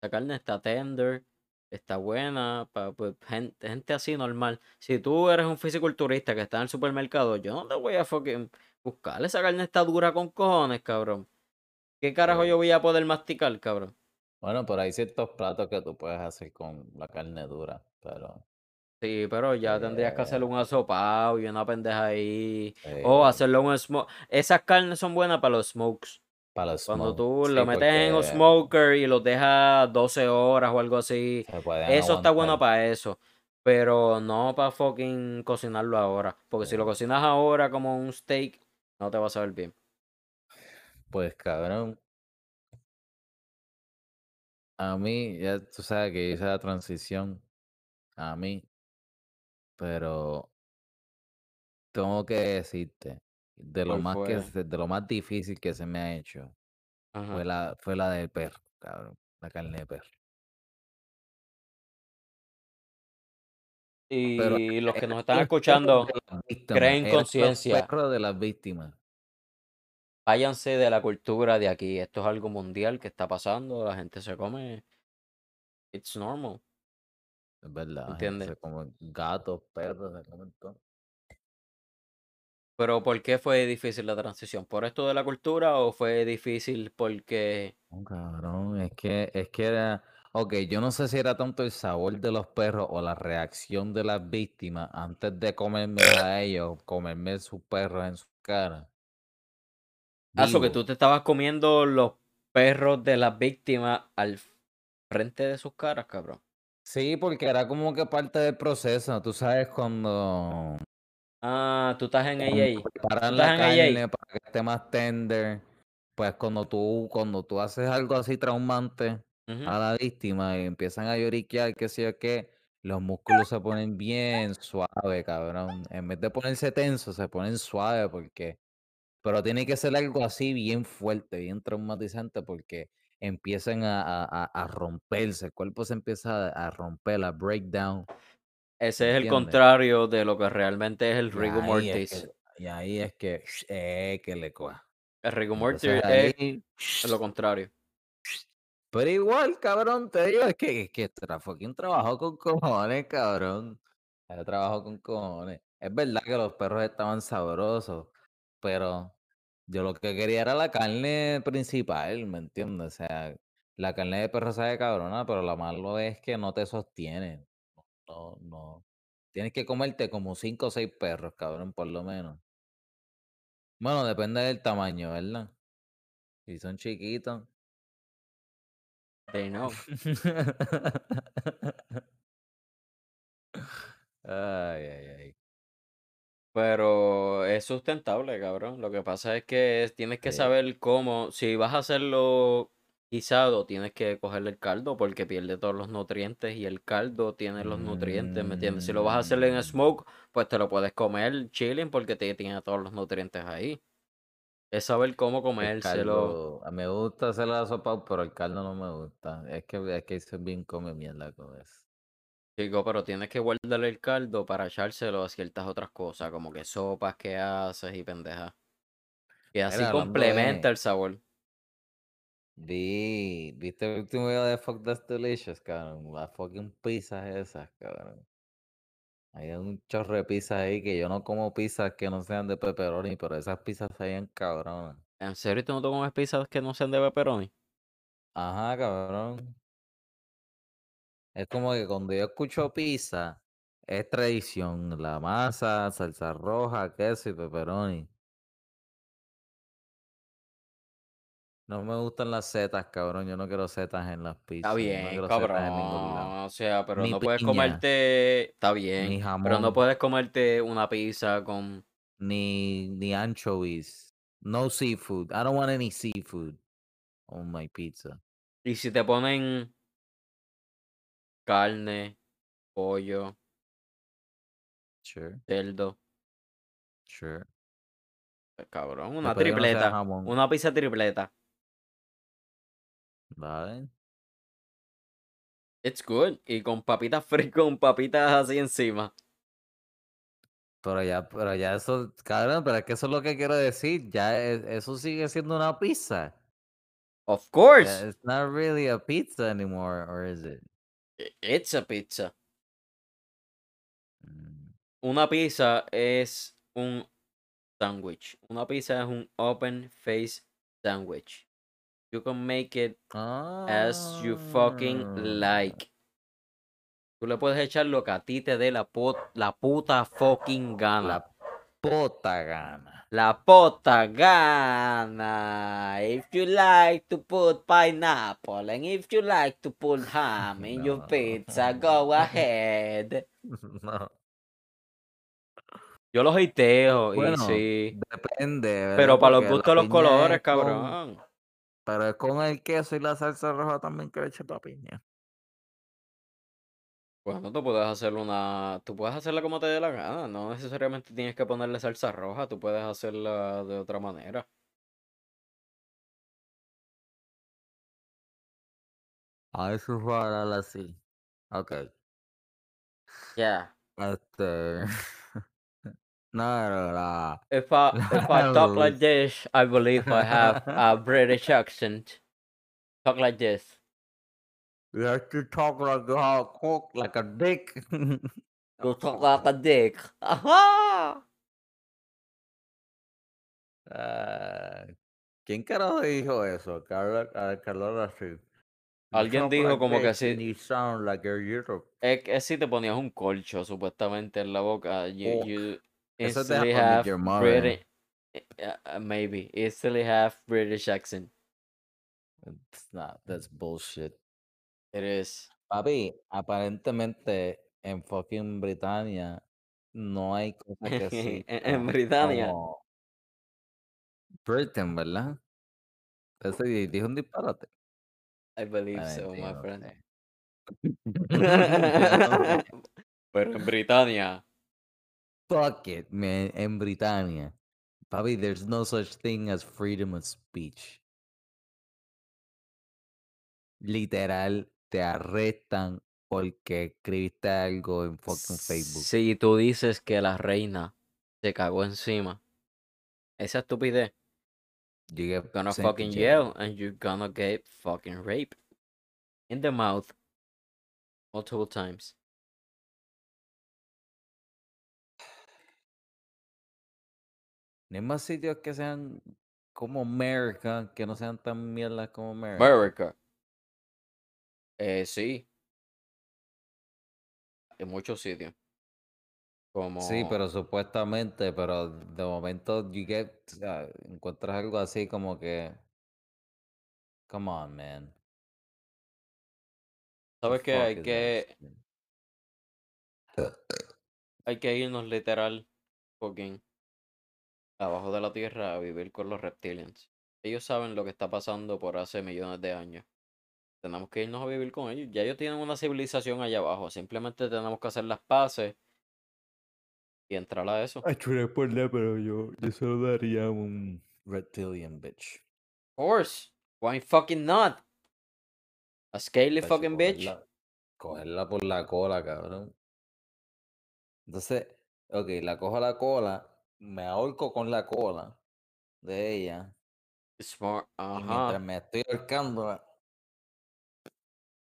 La carne está tender, está buena, para gente, gente así normal. Si tú eres un fisiculturista que está en el supermercado, yo no te voy a fucking buscar. Esa carne está dura con cojones, cabrón. ¿Qué carajo sí. yo voy a poder masticar, cabrón? Bueno, pero hay ciertos platos que tú puedes hacer con la carne dura, pero Sí, pero ya tendrías que hacerle eh, un asopado y una pendeja ahí. O hacerlo un smoke. Esas carnes son buenas para los smokes. para los Cuando tú lo sí, metes en un smoker y los dejas 12 horas o algo así, eso está bueno para eso. Pero no para fucking cocinarlo ahora. Porque si lo cocinas ahora como un steak, no te va a saber bien. Pues cabrón, a mí, ya tú sabes que hice la transición a mí, pero tengo que decirte, de lo ¿Cuál más que fue? se- de lo más difícil que se me ha hecho Ajá. fue la fue la del perro, cabrón, la carne de perro. Pero Y los que nos están escuchando, víctimas, creen conciencia. de las víctimas. Váyanse de la cultura de aquí. Esto es algo mundial que está pasando. La gente se come. It's normal. Es verdad, ¿Entiendes? se come gatos, perros, se comen todo. Pero ¿por qué fue difícil la transición? ¿Por esto de la cultura o fue difícil porque... No, cabrón, es que, es que era, ok, yo no sé si era tanto el sabor de los perros o la reacción de las víctimas antes de comerme a ellos, comerme sus perros en su cara, Ah, so que tú te estabas comiendo los perros de las víctimas al frente de sus caras, cabrón. Sí, porque era como que parte del proceso, tú sabes, cuando, Ah, tú estás en AA. Preparan la en AA. carne para que esté más tender, pues cuando tú, cuando tú haces algo así traumante Ujú. a la víctima y empiezan a lloriquear, qué sé yo qué, los músculos se ponen bien suave, cabrón. En vez de ponerse tensos, se ponen suave porque, pero tiene que ser algo así bien fuerte, bien traumatizante porque empiezan a, a- a- a romperse, el cuerpo se empieza a, a romper, a breakdown, Ese es el ¿entiendes? contrario de lo que realmente es el Y rigor ahí es mortis. y ahí es que, eh, que le coja. El rigor Entonces mortis ahí, es lo contrario. Pero igual, cabrón, te digo, es que, es que tra fucking trabajo con cojones, cabrón. Yo trabajo con cojones. Es verdad que los perros estaban sabrosos, pero Yo lo que quería era la carne principal, ¿me entiendes? O sea, la carne de perro sabe cabrona, pero lo malo es que no te sostiene. No, no. Tienes que comerte como cinco o seis perros, cabrón, por lo menos. Bueno, depende del tamaño, ¿verdad? Si son chiquitos. They know. [LAUGHS] Ay, ay, ay. Pero es sustentable, cabrón. Lo que pasa es que es- tienes que Sí. saber cómo. Si vas a hacerlo guisado, tienes que cogerle el caldo porque pierde todos los nutrientes y el caldo tiene los nutrientes, ¿me entiendes? Si lo vas a hacer en Mm. smoke, pues te lo puedes comer chilling porque te tiene todos los nutrientes ahí. Es saber cómo El comérselo. caldo, a mí me gusta hacer la sopa, pero el caldo no me gusta. Es que, es que soy bien come mierda con eso. Digo, pero tienes que guardarle el caldo para echárselo a ciertas otras cosas, como que sopas que haces y pendejas. Que así Mira, complementa de... el sabor. Vi, ¿viste el último video de Fuck That's Delicious, cabrón? Las fucking pizzas esas, cabrón. Hay un chorro de pizzas ahí que yo no como pizzas que no sean de pepperoni, pero esas pizzas se veían cabronas. ¿En serio tú no te comes pizzas que no sean de pepperoni? Ajá, cabrón. Es como que cuando yo escucho pizza, es tradición. La masa, salsa roja, queso y pepperoni. No me gustan las setas, cabrón. Yo no quiero setas en las Está pizzas. No bien, quiero setas en ningún lado. cabrón. O sea, pero Ni no puedes comerte. Está ni bien. Pero no jamón, puedes comerte una pizza con. ni, ni anchovies. No seafood. I don't want any seafood on my pizza. Y si te ponen carne, pollo, Sure, cerdo. sure. pues, cabrón, una Después no tripleta. jamón. Una pizza tripleta. ¿Vale? It's good. Y con papitas [LAUGHS] fritas, con papitas así encima. Pero ya, pero ya eso, cabrón, pero es que eso es lo que quiero decir. Ya es- eso sigue siendo una pizza. Of course. it's not really a pizza anymore, or is it? i- It's a pizza. Mm. Una pizza es un sándwich. Una pizza es un open face sandwich. You can make it as you fucking Ah. like. Tú le puedes echar lo que a ti te dé la, puta fucking gana. La puta gana. La puta gana. If you like to put pineapple and if you like to put ham in your pizza, [LAUGHS] go ahead. No. Yo los hateo y Bueno, sí. depende, ¿verdad? Pero para los Porque gustos de los colores, cabrón. Pero es con el queso y la salsa roja también que le eche la piña. Bueno, tú puedes hacer una. Tú puedes hacerla como te dé la gana. No necesariamente tienes que ponerle salsa roja. Tú puedes hacerla de otra manera. A eso fue hablar así. Ok. Yeah. Este. [LAUGHS] no, no. If I [LAUGHS] if I talk like this, I believe I have [LAUGHS] a British accent. Talk like this. You have to talk like a cook, like a dick. [LAUGHS] You talk like a dick. Ajá. Ah, ¿Quién carajo dijo eso? Carlos, uh, Carlos así. Alguien dijo like como que this and sí. You sound like a. Es que si te ponías un colcho supuestamente en la boca, you, you With have your mother. British, uh, maybe instantly have British accent. It's not, that's bullshit. It is. Papi, aparentemente en fucking Britannia no hay cosa que [LAUGHS] En, en Britania, como Britain, ¿verdad? Di- dijo un disparate. I believe Bueno, so, en my friend. [LAUGHS] [LAUGHS] sé. Pero en Britania, Fuck it, man. En Britannia. Papi, there's no such thing as freedom of speech. Literal, te arrestan porque escribiste algo en fucking Facebook. si tú dices que la reina se cagó encima, esa estupidez, You get gonna fucking jail. yell and you're gonna get fucking raped in the mouth multiple times. Más sitios que sean como America, que no sean tan mierdas como America. America. Eh, sí. En muchos sitios. Como... Sí, pero supuestamente, pero de momento you get, o sea, encuentras algo así como que, come on, man. ¿Sabes qué? Hay que, hay que irnos literal fucking abajo de la tierra a vivir con los reptilians. Ellos saben lo que está pasando por hace millones de años. Tenemos que irnos a vivir con ellos. Ya ellos tienen una civilización allá abajo. Simplemente tenemos que hacer las paces y entrar a eso. Ay, chule por la, pero yo, yo solo daría un reptilian bitch. Of course. Why fucking not? A scaly fucking bitch. cogerla- Cogerla por la cola, cabrón. Entonces, ok, la cojo a la cola, me ahorco con la cola de ella, Smart. y Ajá. mientras me estoy ahorcando,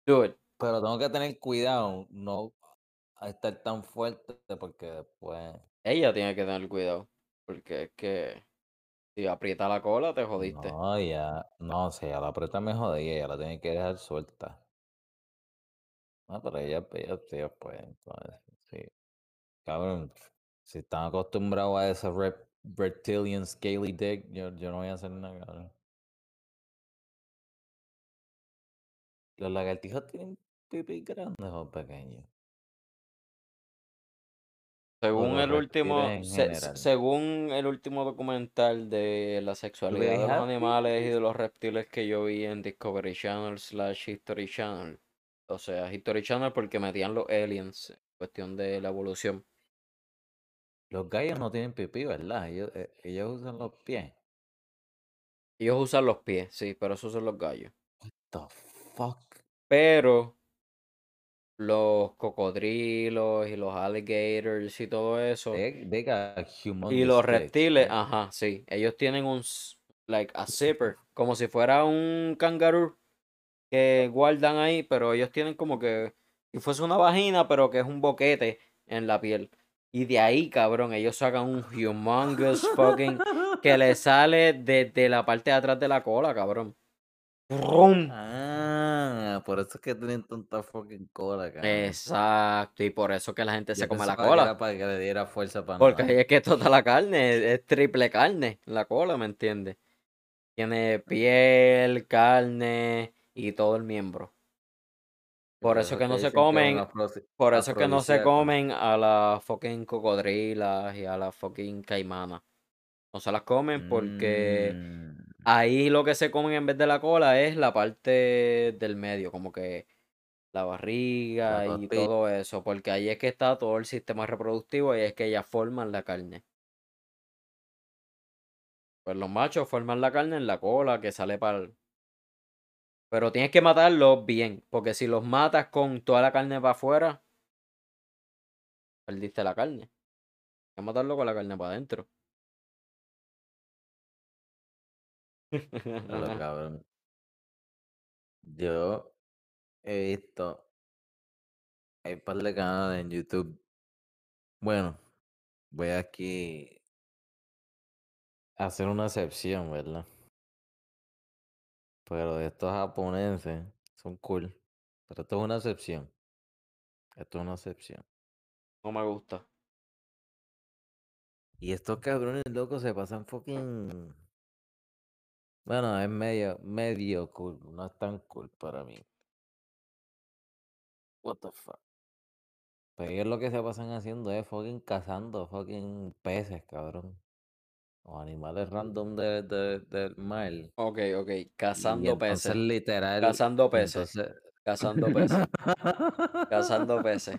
Do it. pero tengo que tener cuidado, no estar tan fuerte, porque después. Ella tiene que tener cuidado. Porque es que si aprieta la cola, te jodiste. No, ya, no, si ella la aprieta me jodía, ella la tiene que dejar suelta. No, pero ella, ella, ella pues, entonces, sí. Cabrón, si están acostumbrados a ese rep, reptilian scaly dick, yo, yo no voy a hacer nada, cabrón. ¿Los lagartijos tienen pipí grandes o pequeños? Según el último, se- según el último documental de la sexualidad de los animales y de los reptiles que yo vi en Discovery Channel slash History Channel. O sea, History Channel porque metían los aliens, en cuestión de la evolución. Los gallos no tienen pipí, ¿verdad? Ellos, eh, ellos usan los pies. Ellos usan los pies, sí, pero esos son los gallos. The fuck? Pero los cocodrilos y los alligators y todo eso. They, they got Y humongous los dicks, reptiles, right? ajá, sí. Ellos tienen un, s- like, a zipper, como si fuera un kangaroo que guardan ahí, pero ellos tienen como que, si fuese una vagina, pero que es un boquete en la piel. Y de ahí, cabrón, ellos sacan un humongous fucking que le sale desde la parte de atrás de la cola, cabrón. ¡Rum! Ah, por eso es que tienen tanta fucking cola, cabrón. Exacto, y por eso que la gente Yo se come la que cola. era para que le diera fuerza para Porque es que toda la carne es, es triple carne, la cola, ¿me entiendes? Tiene piel, carne y todo el miembro. Por eso que no se comen, por eso que no se comen a las fucking cocodrilas y a las fucking caimanas. No se las comen porque Mm, ahí lo que se comen en vez de la cola es la parte del medio, como que la barriga y todo eso, porque ahí es que está todo el sistema reproductivo y es que ellas forman la carne. Pues los machos forman la carne en la cola que sale para el... Pero tienes que matarlos bien, porque si los matas con toda la carne para afuera, perdiste la carne. Hay que matarlo con la carne para adentro. [LAUGHS] Cabrón. Yo he visto. Hay un par de canales en YouTube. Bueno, voy aquí a hacer una excepción, ¿verdad? Pero estos japoneses son cool. Pero esto es una excepción. Esto es una excepción. No me gusta. Y estos cabrones locos se pasan fucking. Bueno, es medio, medio cool. No es tan cool para mí. What the fuck. Pero ellos lo que se pasan haciendo es fucking cazando fucking peces, cabrón. O animales random de, de- del mar. Ok, ok. Cazando peces. literal. Cazando peces. entonces. Cazando [LAUGHS] peces. Cazando peces.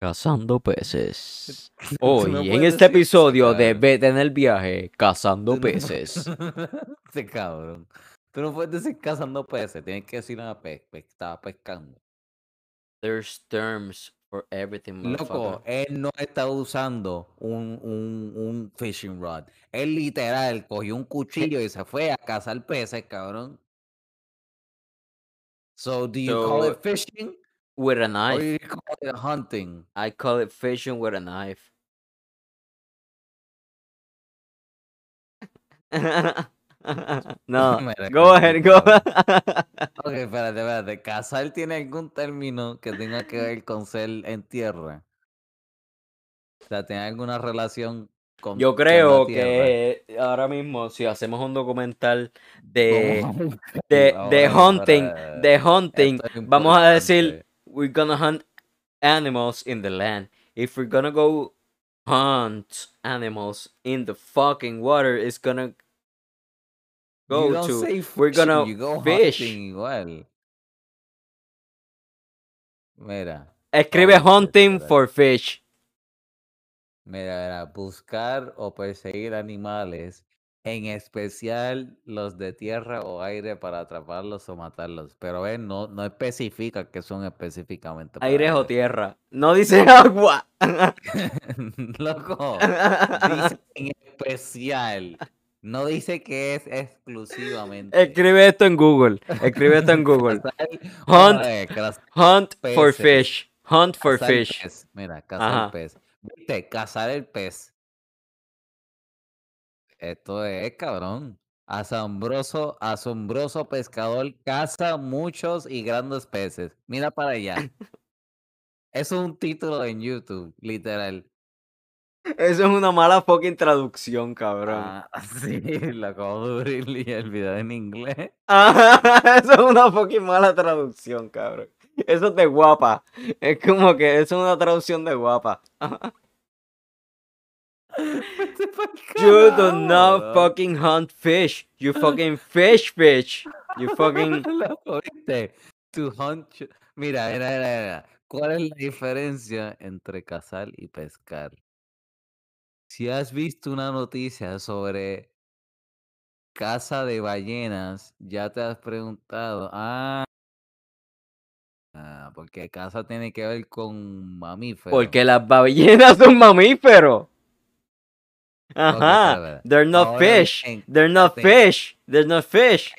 Cazando peces. [LAUGHS] Hoy, no en este decir episodio de. Vete en el viaje, cazando peces. [LAUGHS] Sí, cabrón. Tú no puedes decir cazando peces. Tienes que decir una pez. Pe estaba pescando. There's terms for everything. Loco, él no está usando un, un, un fishing rod. Él literal cogió un cuchillo y se fue a cazar peces, cabrón. So, do you call it fishing with a or knife. you call it hunting? I call it fishing with a knife. [LAUGHS] [LAUGHS] no, go ahead, go. [LAUGHS] Ok, espérate, espérate. ¿Cazar tiene algún término que tenga que ver con ser en tierra? O sea, ¿tiene alguna relación con, Yo con la creo que ahora mismo, si hacemos un documental de, [LAUGHS] de, de hunting, de hunting, es vamos a decir, we're gonna hunt animals in the land. If we're gonna go hunt animals in the fucking water, it's gonna go You don't to say we're gonna you go fish. hunting igual. Mira, Escribe hunting for fish. mira, mira, buscar o perseguir animales, en especial los de tierra o aire para atraparlos o matarlos. Pero ven, no, no especifica que son específicamente para Aire o aire. tierra. No dice [LAUGHS] agua. [LAUGHS] Loco, [LAUGHS] dice en especial. No dice que es exclusivamente. Escribe esto en Google. Escribe esto en [LAUGHS] Google. Hunt, caz- hunt for fish. Hunt for cazar fish. pez. Mira, cazar Ajá. pez. Viste, cazar el pez. Esto es, cabrón. Asombroso, asombroso pescador caza muchos y grandes peces. Mira para allá. Eso [LAUGHS] es un título en YouTube, literal. Eso es una mala fucking traducción, cabrón. Ah, [LAUGHS] sí, lo acabo de abrir y el video en inglés. Ajá, [LAUGHS] eso es una fucking mala traducción, cabrón. Eso es de guapa. Es como que eso es una traducción de guapa. You do not fucking hunt fish. You fucking fish fish. You [LAUGHS] fucking. To hunt. Mira, mira, mira, mira. ¿Cuál es la diferencia entre cazar y pescar? Si has visto una noticia sobre caza de ballenas, ya te has preguntado, ah, ah, porque caza tiene que ver con mamíferos. Porque las ballenas [LAUGHS] son mamíferos. Ajá. They're not fish. They're not fish. They're not fish.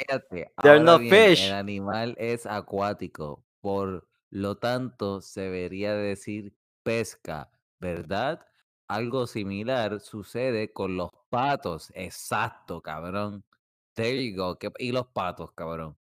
They're not fish. El animal es acuático, por lo tanto se debería decir pesca, ¿verdad? Algo similar sucede con los patos. Exacto, cabrón. There you go. ¿Qué- ¿Y los patos, cabrón?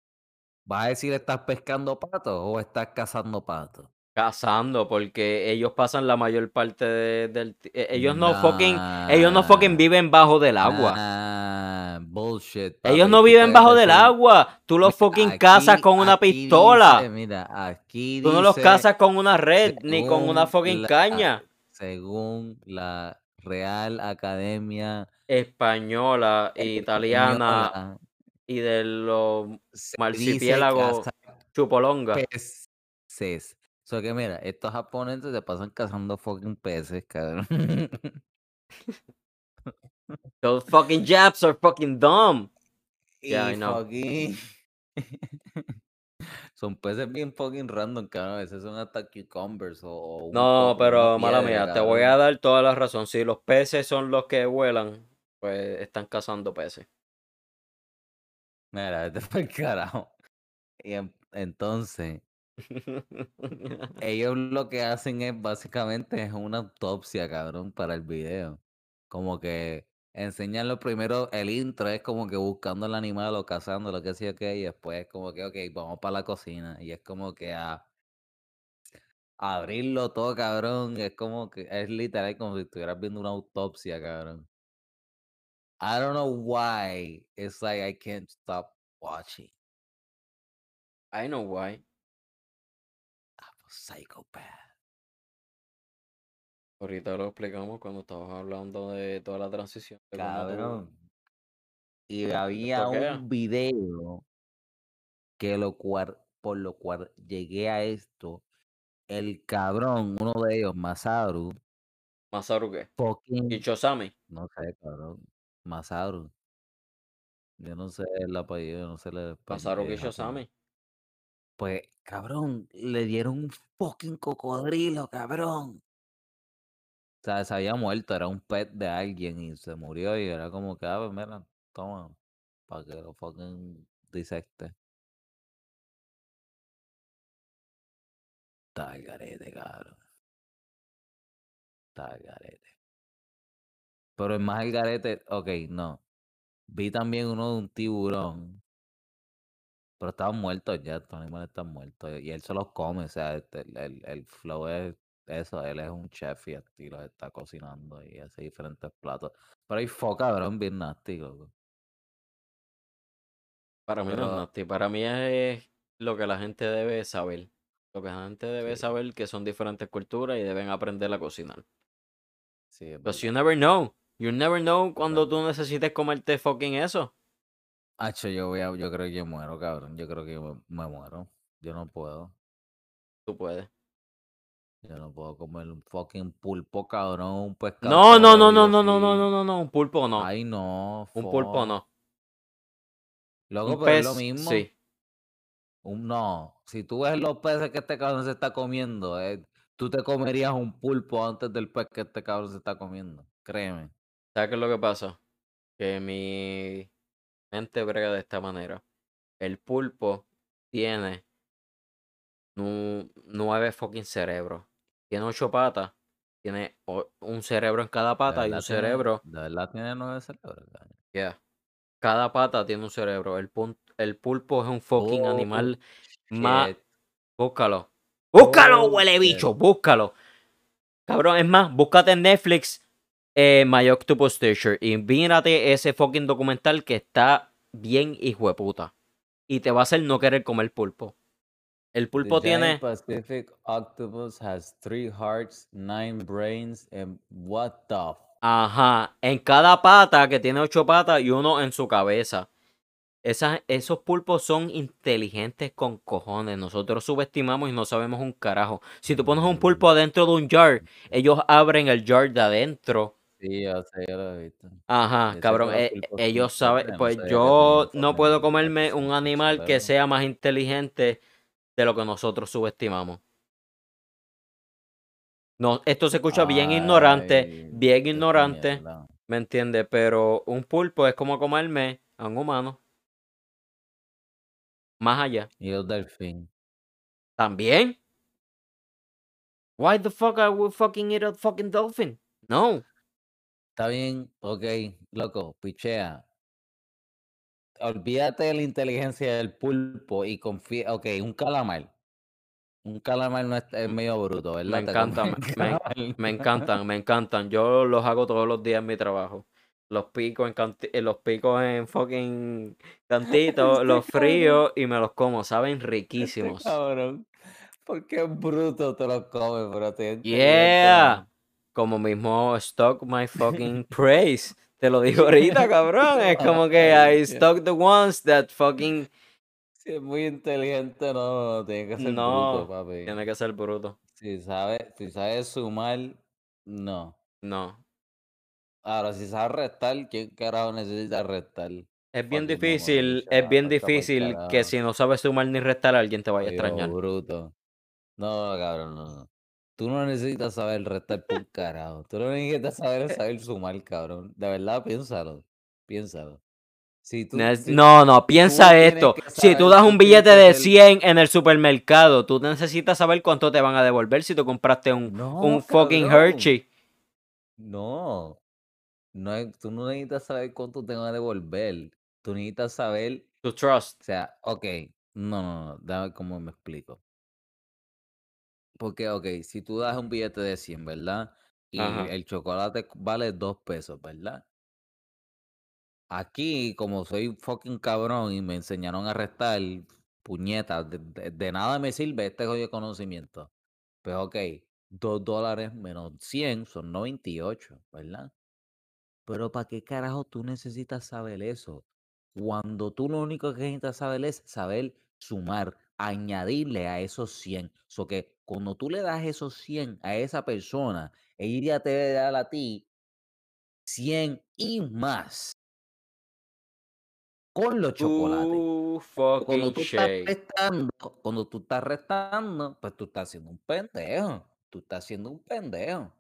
¿Vas a decir estás pescando patos o estás cazando patos? Cazando, porque ellos pasan la mayor parte de- del... e- Ellos no fucking... Ellos no fucking viven bajo del agua. nah, bullshit. Ellos no viven bajo del agua. Tú los fucking cazas con una pistola. dice, mira, aquí Tú no los cazas con una red ni con una fucking la- caña. Según la Real Academia Española, italiana Española, y de los marcipiélagos chupolonga. peces. O sea que mira, estos japoneses se pasan cazando fucking peces, cabrón. [LAUGHS] Those fucking Japs are fucking dumb. Yeah, I know. fucking- Son peces bien fucking random, cabrón. A veces son hasta cucumbers o, No, pero mala mía, te voy a dar toda la razón. Si los peces son los que vuelan, pues están cazando peces. Mira, vete [LAUGHS] pa'l carajo. Y en- entonces, ellos lo que hacen es básicamente es una autopsia, cabrón, para el video. Como que enseñan lo primero, el intro es como que buscando el animal o cazando lo que sea que y después como que, ok, vamos para la cocina. Y es como que a, a abrirlo todo, cabrón. Es como que es literal como si estuvieras viendo una autopsia, cabrón. I don't know why. It's like I can't stop watching. I know why. I'm a psychopath. Ahorita lo explicamos cuando estabas hablando de toda la transición. Cabrón. Y había un video que lo cual, por lo cual llegué a esto. El cabrón, uno de ellos, Masaru, Masaru qué? fucking, Kichosami. no sé, cabrón, Masaru. Yo no sé el apellido, yo no sé el Masaru. Kichosami. Pues, cabrón, le dieron un fucking cocodrilo, cabrón. O sea, se había muerto, era un pet de alguien y se murió y era como que, ah, pues mira, toma, para que lo fucking disecte. Está al garete, cabrón. Está al garete. Pero es más el garete, ok, no. Vi también uno de un tiburón. Pero estaban muertos ya, estos animales están muertos. Y él se los come, o sea, este, el, el, el flow es eso, él es un chef y así los está cocinando y hace diferentes platos. Pero hay foca, bro, bien nasty, loco. Para mí no es Pero- nasty, para mí es lo que la gente debe saber. Lo que la gente debe Sí. saber que son diferentes culturas y deben aprender a cocinar. Sí, es verdad. you never know. You never know cuando tú necesites comerte fucking eso. Hacho, yo voy a, yo creo que yo muero, cabrón. Yo creo que yo me, me muero. Yo no puedo. Tú puedes. Yo no puedo comer un fucking pulpo, cabrón. Un pescado. No, no, no, no, no, no, no, no, no, no. Un pulpo no. Ay, no. Un pulpo no. Loco, Un pero es lo mismo. sí. Un, no. Si tú ves los peces que este cabrón se está comiendo, eh, tú te comerías un pulpo antes del pez que este cabrón se está comiendo. Créeme. ¿Sabes qué es lo que pasa? Que mi mente brega de esta manera. El pulpo tiene nu- nueve fucking cerebros. Tiene ocho patas. Tiene un cerebro en cada ¿De pata y un tiene- cerebro. ¿De verdad tiene nueve cerebros? Yeah. Cada pata tiene un cerebro. El, pun- el pulpo es un fucking Oh, animal más. Búscalo. ¡Búscalo, Oh, huele bicho! ¡Búscalo! Cabrón, es más, búscate en Netflix eh, My Octopus Teacher y mírate ese fucking documental que está bien hijo de puta. Y te va a hacer no querer comer pulpo. El The pulpo tiene. giant Pacific octopus has three hearts, nine brains, and what the f- Ajá. En cada pata, que tiene ocho patas y uno en su cabeza. Esas, esos pulpos son inteligentes con cojones. Nosotros subestimamos y no sabemos un carajo. Si tú pones un Mm. pulpo adentro de un jar, ellos abren el jar de adentro. Sí, yo sé, yo lo he visto. Ajá, Yo sé cabrón. que los eh, pulpos son ellos saben. Pues sabía que yo no puedo comerme un al animal que sea más inteligente de lo que nosotros subestimamos. No, esto se escucha bien ignorante, bien ignorante, mierda. ¿me entiendes? Pero un pulpo es como comerme a un humano. Más allá. Y los delfín. ¿También? Why the fuck I would fucking eat a fucking dolphin? No. Está bien, ok, loco, pichea. Olvídate de la inteligencia del pulpo y confía. Ok, un calamar. Un calamar no es, es M- medio bruto, ¿verdad? Me, un me, me encantan, me encantan. Yo los hago todos los días en mi trabajo. Los pico en canti- eh, los pico en fucking [LAUGHS] cantitos, Este los cabrón, frío y me los como, saben este riquísimos. cabrón. ¿Por qué bruto te lo comes, pero te inteligente, Yeah. Como mismo stock my fucking praise. Te lo digo ahorita, cabrón. Es [LAUGHS] como que I stock the ones that fucking Si es muy inteligente, no, no, tiene que ser bruto, papi. Tiene que ser bruto. Si sabe, si sabe sumar, no. No. Ahora, si sabe restar, ¿quién carajo necesita restar? Es bien difícil, es bien difícil que si no sabes sumar ni restar, alguien te vaya a extrañar. bruto. No, cabrón, no. Tú no necesitas saber restar por carajo. Tú no necesitas saber saber [LAUGHS] sumar, cabrón. De verdad, piénsalo. Piénsalo. Si tú, si No, no, piensa esto. Si tú das un billete de ser. 100 en el supermercado, tú necesitas saber cuánto te van a devolver si tú compraste un, un fucking. Hershey. No. No tú no necesitas saber cuánto te van a devolver. Tú necesitas saber, To trust. o sea, ok, no, no, no, dame cómo me explico. Porque, ok, si tú das un billete de 100, ¿verdad? Y Ajá. el chocolate vale 2 pesos, ¿verdad? Aquí, como soy fucking cabrón y me enseñaron a restar puñetas, de, de- de nada me sirve este jodido conocimiento. Pues ok, 2 dólares menos 100 son 98, ¿verdad? Pero ¿para qué carajo tú necesitas saber eso? Cuando tú lo único que necesitas saber es saber sumar, añadirle a esos 100. So que cuando tú le das esos 100 a esa persona, ella te debe dar a ti 100 y más con los chocolates. Too Cuando tú estás restando, cuando tú estás restando, pues tú estás haciendo un pendejo. Tú estás haciendo un pendejo.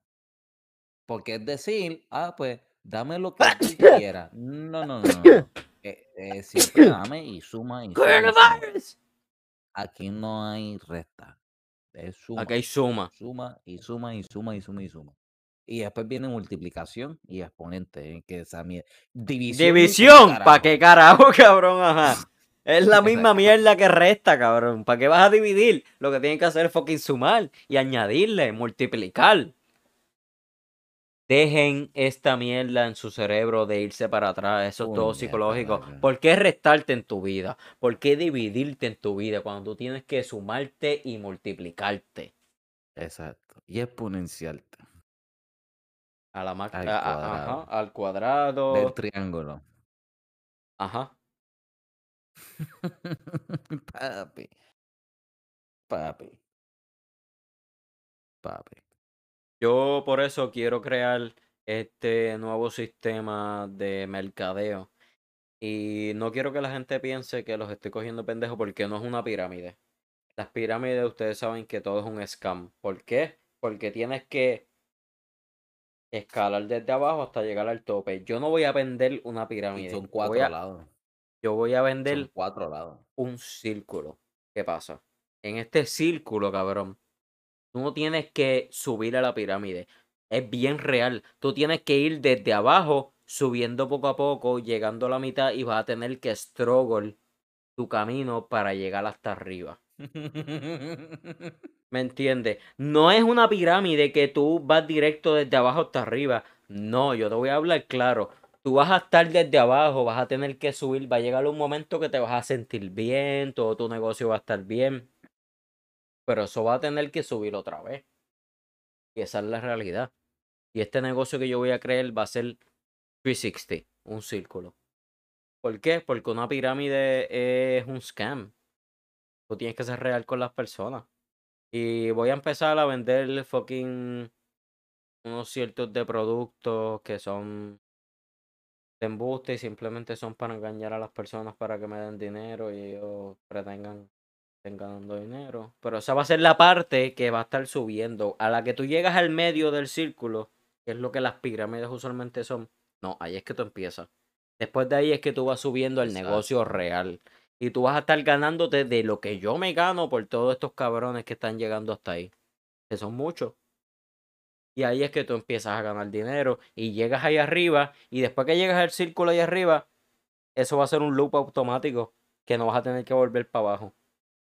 Porque es decir, ah, pues dame lo que tú [COUGHS] quieras. No, no, no, no. Eh, eh, siempre dame y suma y suma y suma. Coronavirus. Aquí no hay resta. Es suma, Aquí hay suma. suma y suma y suma y suma y suma. Y después viene multiplicación y exponente. eh, Que esa mier- División. División, ¿para qué carajo, [LAUGHS] cabrón? Ajá. Es la misma mierda que resta, cabrón. ¿Para qué vas a dividir? Lo que tienen que hacer es fucking sumar y añadirle, multiplicar. Dejen esta mierda en su cerebro de irse para atrás. Eso es todo psicológico. ¿Por qué restarte en tu vida? ¿Por qué dividirte en tu vida cuando tú tienes que sumarte y multiplicarte? Exacto. Y exponenciarte. A la ma- Al cuadrado. ajá, al cuadrado. Del triángulo. Ajá. [LAUGHS] Papi. Papi. Papi. Yo por eso quiero crear este nuevo sistema de mercadeo. Y no quiero que la gente piense que los estoy cogiendo pendejos porque no es una pirámide. Las pirámides ustedes saben que todo es un scam. ¿Por qué? Porque tienes que escalar desde abajo hasta llegar al tope. Yo no voy a vender una pirámide. son cuatro voy a, lados. yo voy a Son vender cuatro lados. un círculo. ¿Qué pasa? En este círculo, cabrón, tú no tienes que subir a la pirámide. Es bien real. Tú tienes que ir desde abajo, subiendo poco a poco, llegando a la mitad y vas a tener que struggle tu camino para llegar hasta arriba. [LAUGHS] ¿Me entiendes? No es una pirámide que tú vas directo desde abajo hasta arriba. No, yo te voy a hablar claro. Tú vas a estar desde abajo, vas a tener que subir, va a llegar un momento que te vas a sentir bien, todo tu negocio va a estar bien. Pero eso va a tener que subir otra vez. Y esa es la realidad. Y este negocio que yo voy a crear va a ser 360, un círculo. ¿Por qué? Porque una pirámide es un scam. Tú tienes que ser real con las personas. Y voy a empezar a vender fucking unos ciertos de productos que son de embuste y simplemente son para engañar a las personas para que me den dinero y ellos pretengan estén ganando dinero. Pero esa va a ser la parte que va a estar subiendo. A la que tú llegas al medio del círculo, que es lo que las pirámides usualmente son. No, ahí es que tú empiezas. Después de ahí es que tú vas subiendo el negocio real. Y tú vas a estar ganándote de lo que yo me gano por todos estos cabrones que están llegando hasta ahí. Que son muchos. Y ahí es que tú empiezas a ganar dinero y llegas ahí arriba. Y después que llegas al círculo ahí arriba, eso va a ser un loop automático que no vas a tener que volver para abajo.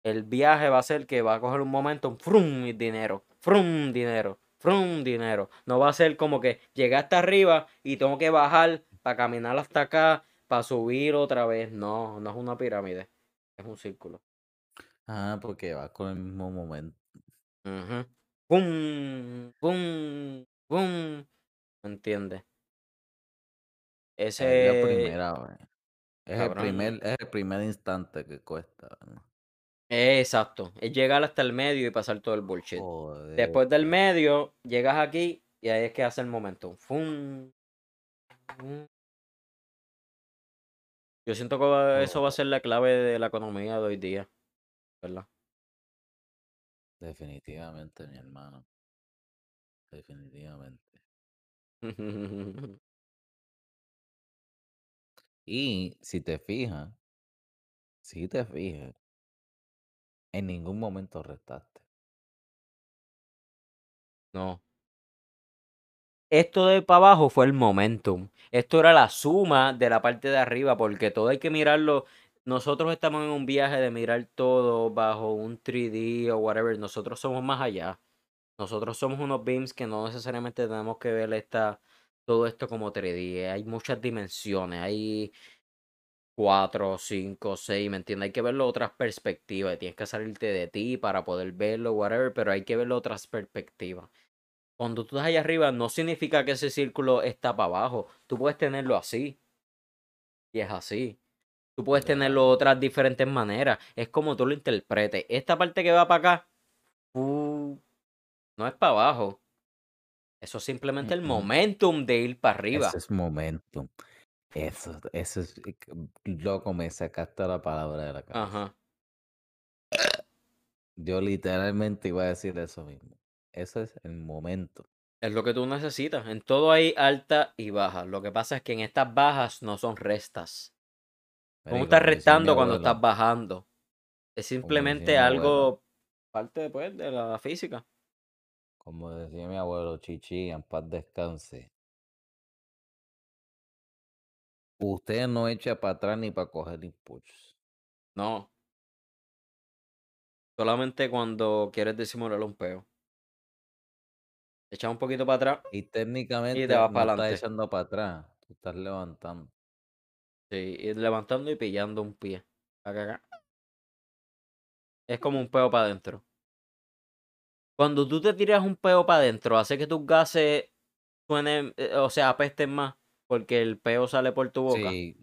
El viaje va a ser que va a coger un momento, frum, dinero, frum, dinero, frum, dinero. No va a ser como que llegué hasta arriba y tengo que bajar para caminar hasta acá, para subir otra vez. No, no es una pirámide, es un círculo. Ah, porque va con el mismo momento. Pum, pum, pum. ¿Me entiendes? Es la Ese, primera. Es el primer, es el primer instante que cuesta. ¿no? Exacto, es llegar hasta el medio y pasar todo el bullshit. Después del medio, llegas aquí y ahí es que hace el momento. Fum, fum. Yo siento que eso va a ser la clave de la economía de hoy día, ¿verdad? Definitivamente, mi hermano. Definitivamente. [LAUGHS] Y si te fijas, si te fijas, en ningún momento restaste. No. Esto de para abajo fue el momentum. Esto era la suma de la parte de arriba, porque todo hay que mirarlo. Nosotros estamos en un viaje de mirar todo bajo un 3D o whatever. Nosotros somos más allá. Nosotros somos unos beams que no necesariamente tenemos que ver esta, todo esto como 3D. Hay muchas dimensiones. Hay 4, 5, 6, ¿me entiendes? Hay que verlo otras perspectivas. y Tienes que salirte de ti para poder verlo, whatever, pero hay que verlo otras perspectivas. Cuando tú estás allá arriba, no significa que ese círculo está para abajo. Tú puedes tenerlo así. Y es así. Tú puedes tenerlo de otras diferentes maneras. Es como tú lo interpretes. Esta parte que va para acá, uh, no es para abajo. Eso es simplemente el momentum de ir para arriba. Ese es momentum. Eso, eso es. eh, Loco, me sacaste la palabra de la cabeza. Ajá. Yo literalmente iba a decir eso mismo. Eso es el momento. Es lo que tú necesitas. En todo hay alta y baja. Lo que pasa es que en estas bajas no son restas. ¿Cómo estás restando cuando estás bajando? Es simplemente algo parte pues, de la física. Como decía mi abuelo Chichi, en paz descanse. Usted no echa para atrás ni para coger impulso. No. Solamente cuando quieres disimular un peo. Echa un poquito para atrás. Y técnicamente vas no para estás echando para atrás, tú estás levantando. Sí, ir levantando y pillando un pie. Acá, acá. Es como un peo para adentro. Cuando tú te tiras un peo para adentro, hace que tus gases suenen, eh, o sea, apesten más. Porque el peo sale por tu boca. Sí,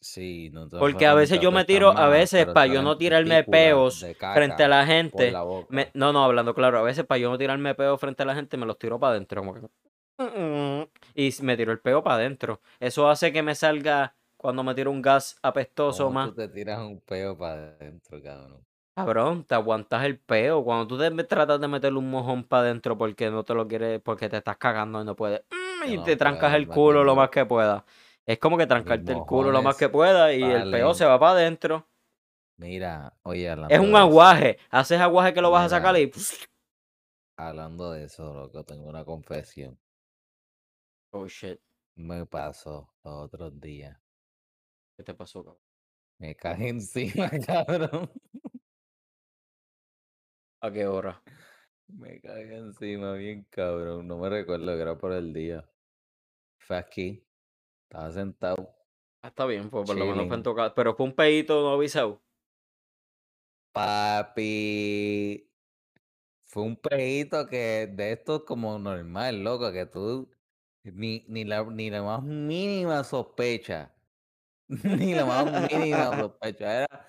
sí, no te Porque a veces yo me tiro, a veces para yo no tirarme peos frente a la gente. la boca. me- no, no, hablando claro, a veces para yo no tirarme peo frente a la gente, me los tiro para adentro. Y me tiro el peo para adentro. Eso hace que me salga cuando me tiro un gas apestoso ¿Cómo más. tú te tiras un peo para adentro, cabrón? Cabrón, te aguantas el peo. Cuando tú te me- tratas de meterle un mojón para adentro porque no te lo quieres, porque te estás cagando y no puedes. mm, Y no te trancas puedes, el culo lo más que puedas. Es como que trancarte el culo lo más mojones que puedas y el peo se va para adentro. Mira, oye, hablando Es un de eso, aguaje. Haces aguaje que lo vas a sacar y. hablando de eso, loco, tengo una confesión. Oh shit. Me pasó los otros días. ¿Qué te pasó, cabrón? Me caí encima, [LAUGHS] cabrón. ¿A qué hora? Me caí encima bien cabrón. No me recuerdo que era por el día. Fue aquí. Estaba sentado. Ah, está bien, pues por lo menos fue en casa. Pero fue un pedito no avisado. Papi. Fue un pedito que de estos como normal, loco, que tú ni, ni, la, ni la más mínima sospecha. [LAUGHS] Ni la más mínima [LAUGHS] sospecha. Era,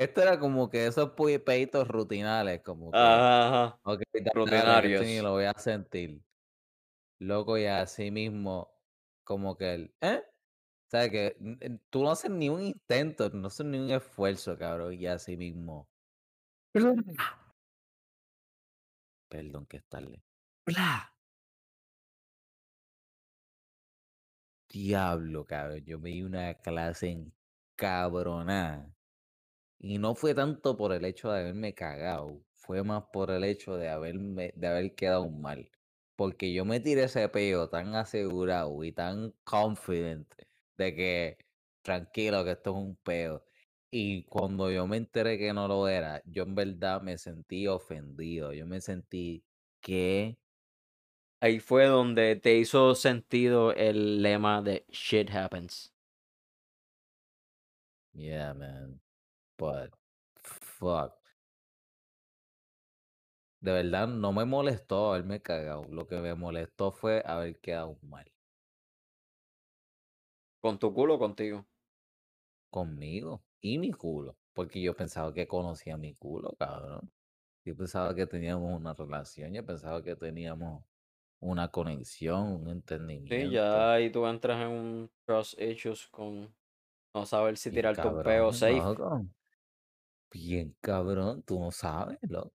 esto era como que esos peditos rutinales, como que, Ajá, esto ni Rutinarios. lo voy a sentir. Loco, y así mismo, como que el, ¿eh? O sea, que tú no haces ni un intento, no haces ni un esfuerzo, cabrón, y así mismo. [CLEARS THROAT] Perdón que es tarde. ¡Bla! Diablo, cabrón, yo me di una clase en cabronada. Y no fue tanto por el hecho de haberme cagado, fue más por el hecho de haberme, de haber quedado mal. Porque yo me tiré ese peo tan asegurado y tan confident de que tranquilo que esto es un peo. Y cuando yo me enteré que no lo era, yo en verdad me sentí ofendido. Yo me sentí que Ahí fue donde te hizo sentido el lema de shit happens. Yeah, man. But fuck. De verdad no me molestó haberme cagado. Lo que me molestó fue haber quedado mal. ¿Con tu culo o contigo? Conmigo y mi culo. Porque yo pensaba que conocía mi culo, cabrón. Yo pensaba que teníamos una relación. Yo pensaba que teníamos una conexión, un Sí, entendimiento. ya ahí tú entras en un trust issues con no saber si Bien tirarte un peo safe. Bien cabrón, tú no sabes, loco.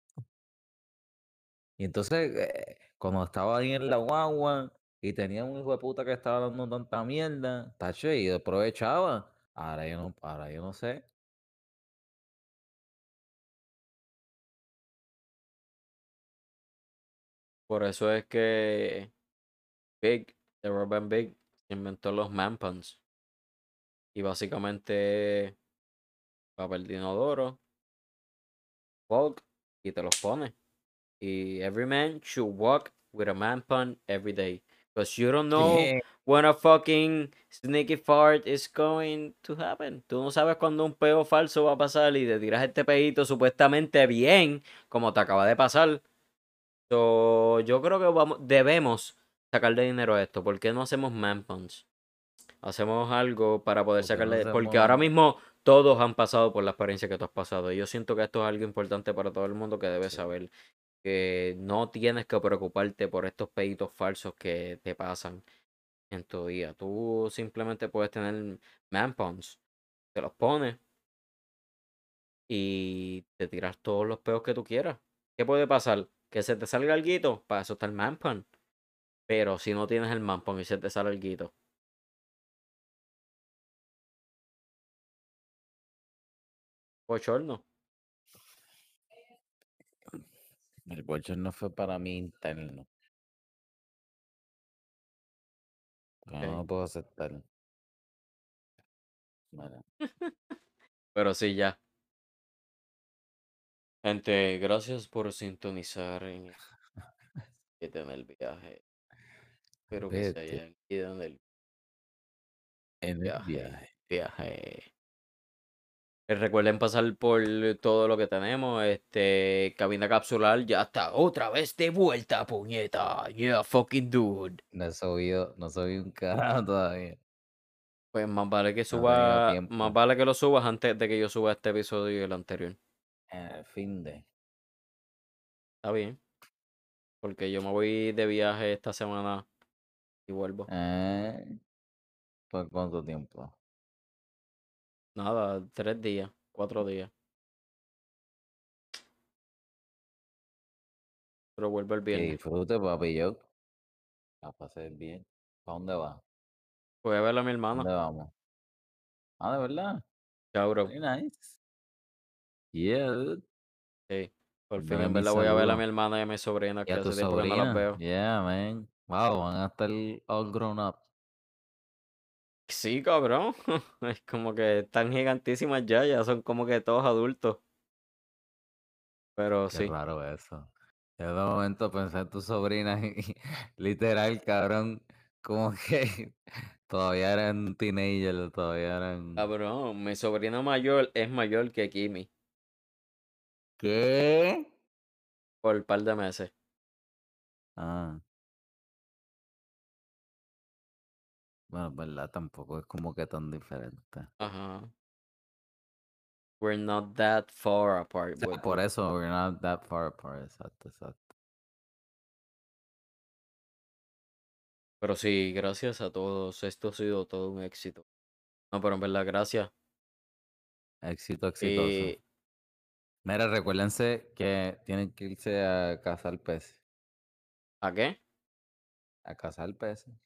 Y entonces, eh, cuando estaba ahí en la guagua y tenía un hijo de puta que estaba dando tanta mierda, tacho, y aprovechaba. Ahora yo no, ahora yo no sé. Por eso es que Big, de Robin Big, inventó los man puns. Y básicamente papel de inodoro, bulk, y te los pone. Y every man should walk with a man pun every day. Because you don't know when a fucking sneaky fart is going to happen. Tú no sabes cuándo un peo falso va a pasar y te tiras este peito supuestamente bien, como te acaba de pasar. So, yo creo que vamos, debemos sacarle dinero a esto. ¿Por qué no hacemos man puns? Hacemos algo para poder ¿Por qué no sacarle. Porque ahora mismo todos han pasado por la experiencia que tú has pasado. Y yo siento que esto es algo importante para todo el mundo que debe Sí. saber. Que no tienes que preocuparte por estos peditos falsos que te pasan en tu día. Tú simplemente puedes tener man puns. Te los pones y te tiras todos los peos que tú quieras. ¿Qué puede pasar? Que se te salga algo, para eso está el man pun. Pero si no tienes el man pun y se te sale algo, bochorno. El bochorno fue para mí interno. No lo puedo aceptar. Mira, [LAUGHS] Pero sí, ya. Gente, gracias por sintonizar en el en el viaje. Espero que se hayan ido en el en el viaje. viaje. Viaje. Eh, Recuerden pasar por todo lo que tenemos. Este, cabina capsular ya está otra vez de vuelta, puñeta. Yeah, fucking dude. No he subido, no subí un carajo todavía. Pues más vale que No suba, más vale que lo subas antes de que yo suba este episodio y el anterior. El fin de. Está bien. Porque yo me voy de viaje esta semana y vuelvo. Eh, ¿Por cuánto tiempo? Nada, tres días, cuatro días. Pero vuelvo el Que viernes. disfrute, papi. Yo. A pasar bien. ¿Para dónde va? Voy a ver a mi hermana. ¿Dónde vamos? Ah, de verdad. Chao, bro. Very nice. Yeah, dude. Sí. Por fin, en verdad, voy a ver a mi hermana y a mi sobrina, Y que a tu hace tiempo que no las sobrina. veo. Yeah, man. Wow, van a estar all grown up. Sí, cabrón. [LAUGHS] Es como que están gigantísimas ya, ya son como que todos adultos. Pero Qué sí. raro eso. Yo de momento pensé en tu sobrina y [LAUGHS] literal, cabrón, como que [LAUGHS] todavía eran teenagers, todavía eran... Cabrón, mi sobrina mayor es mayor que Kimi ¿Qué? por un par de meses. Ah. Bueno, verdad, tampoco es como que tan diferente. Ajá. We're not that far apart. Por eso, we're not that far apart, exacto, exacto. Pero sí, gracias a todos. Esto ha sido todo un éxito. No, pero en verdad, gracias. Éxito, exitoso. Y Mira, recuérdense que tienen que irse a cazar peces. ¿a qué? A cazar peces.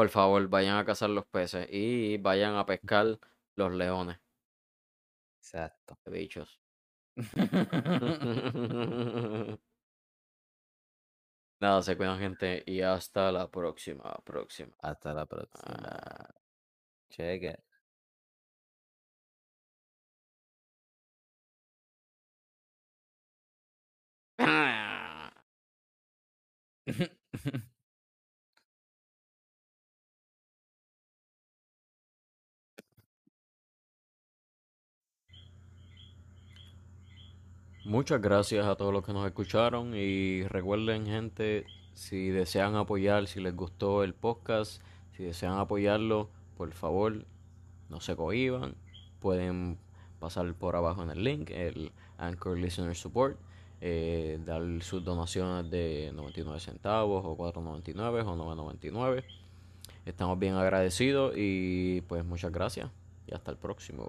Por favor, vayan a cazar los peces y vayan a pescar los leones, Exacto. qué bichos. [LAUGHS] [LAUGHS] Nada, se cuidan, gente, y hasta la próxima, próxima. Hasta la próxima. Ah. Cheque. [LAUGHS] Muchas gracias a todos los que nos escucharon y recuerden gente, si desean apoyar, si les gustó el podcast, si desean apoyarlo, por favor, no se cohiban, pueden pasar por abajo en el link, el Anchor Listener Support, eh, dar sus donaciones de 99 centavos o 4.99 o 9.99. Estamos bien agradecidos y pues muchas gracias y hasta el próximo.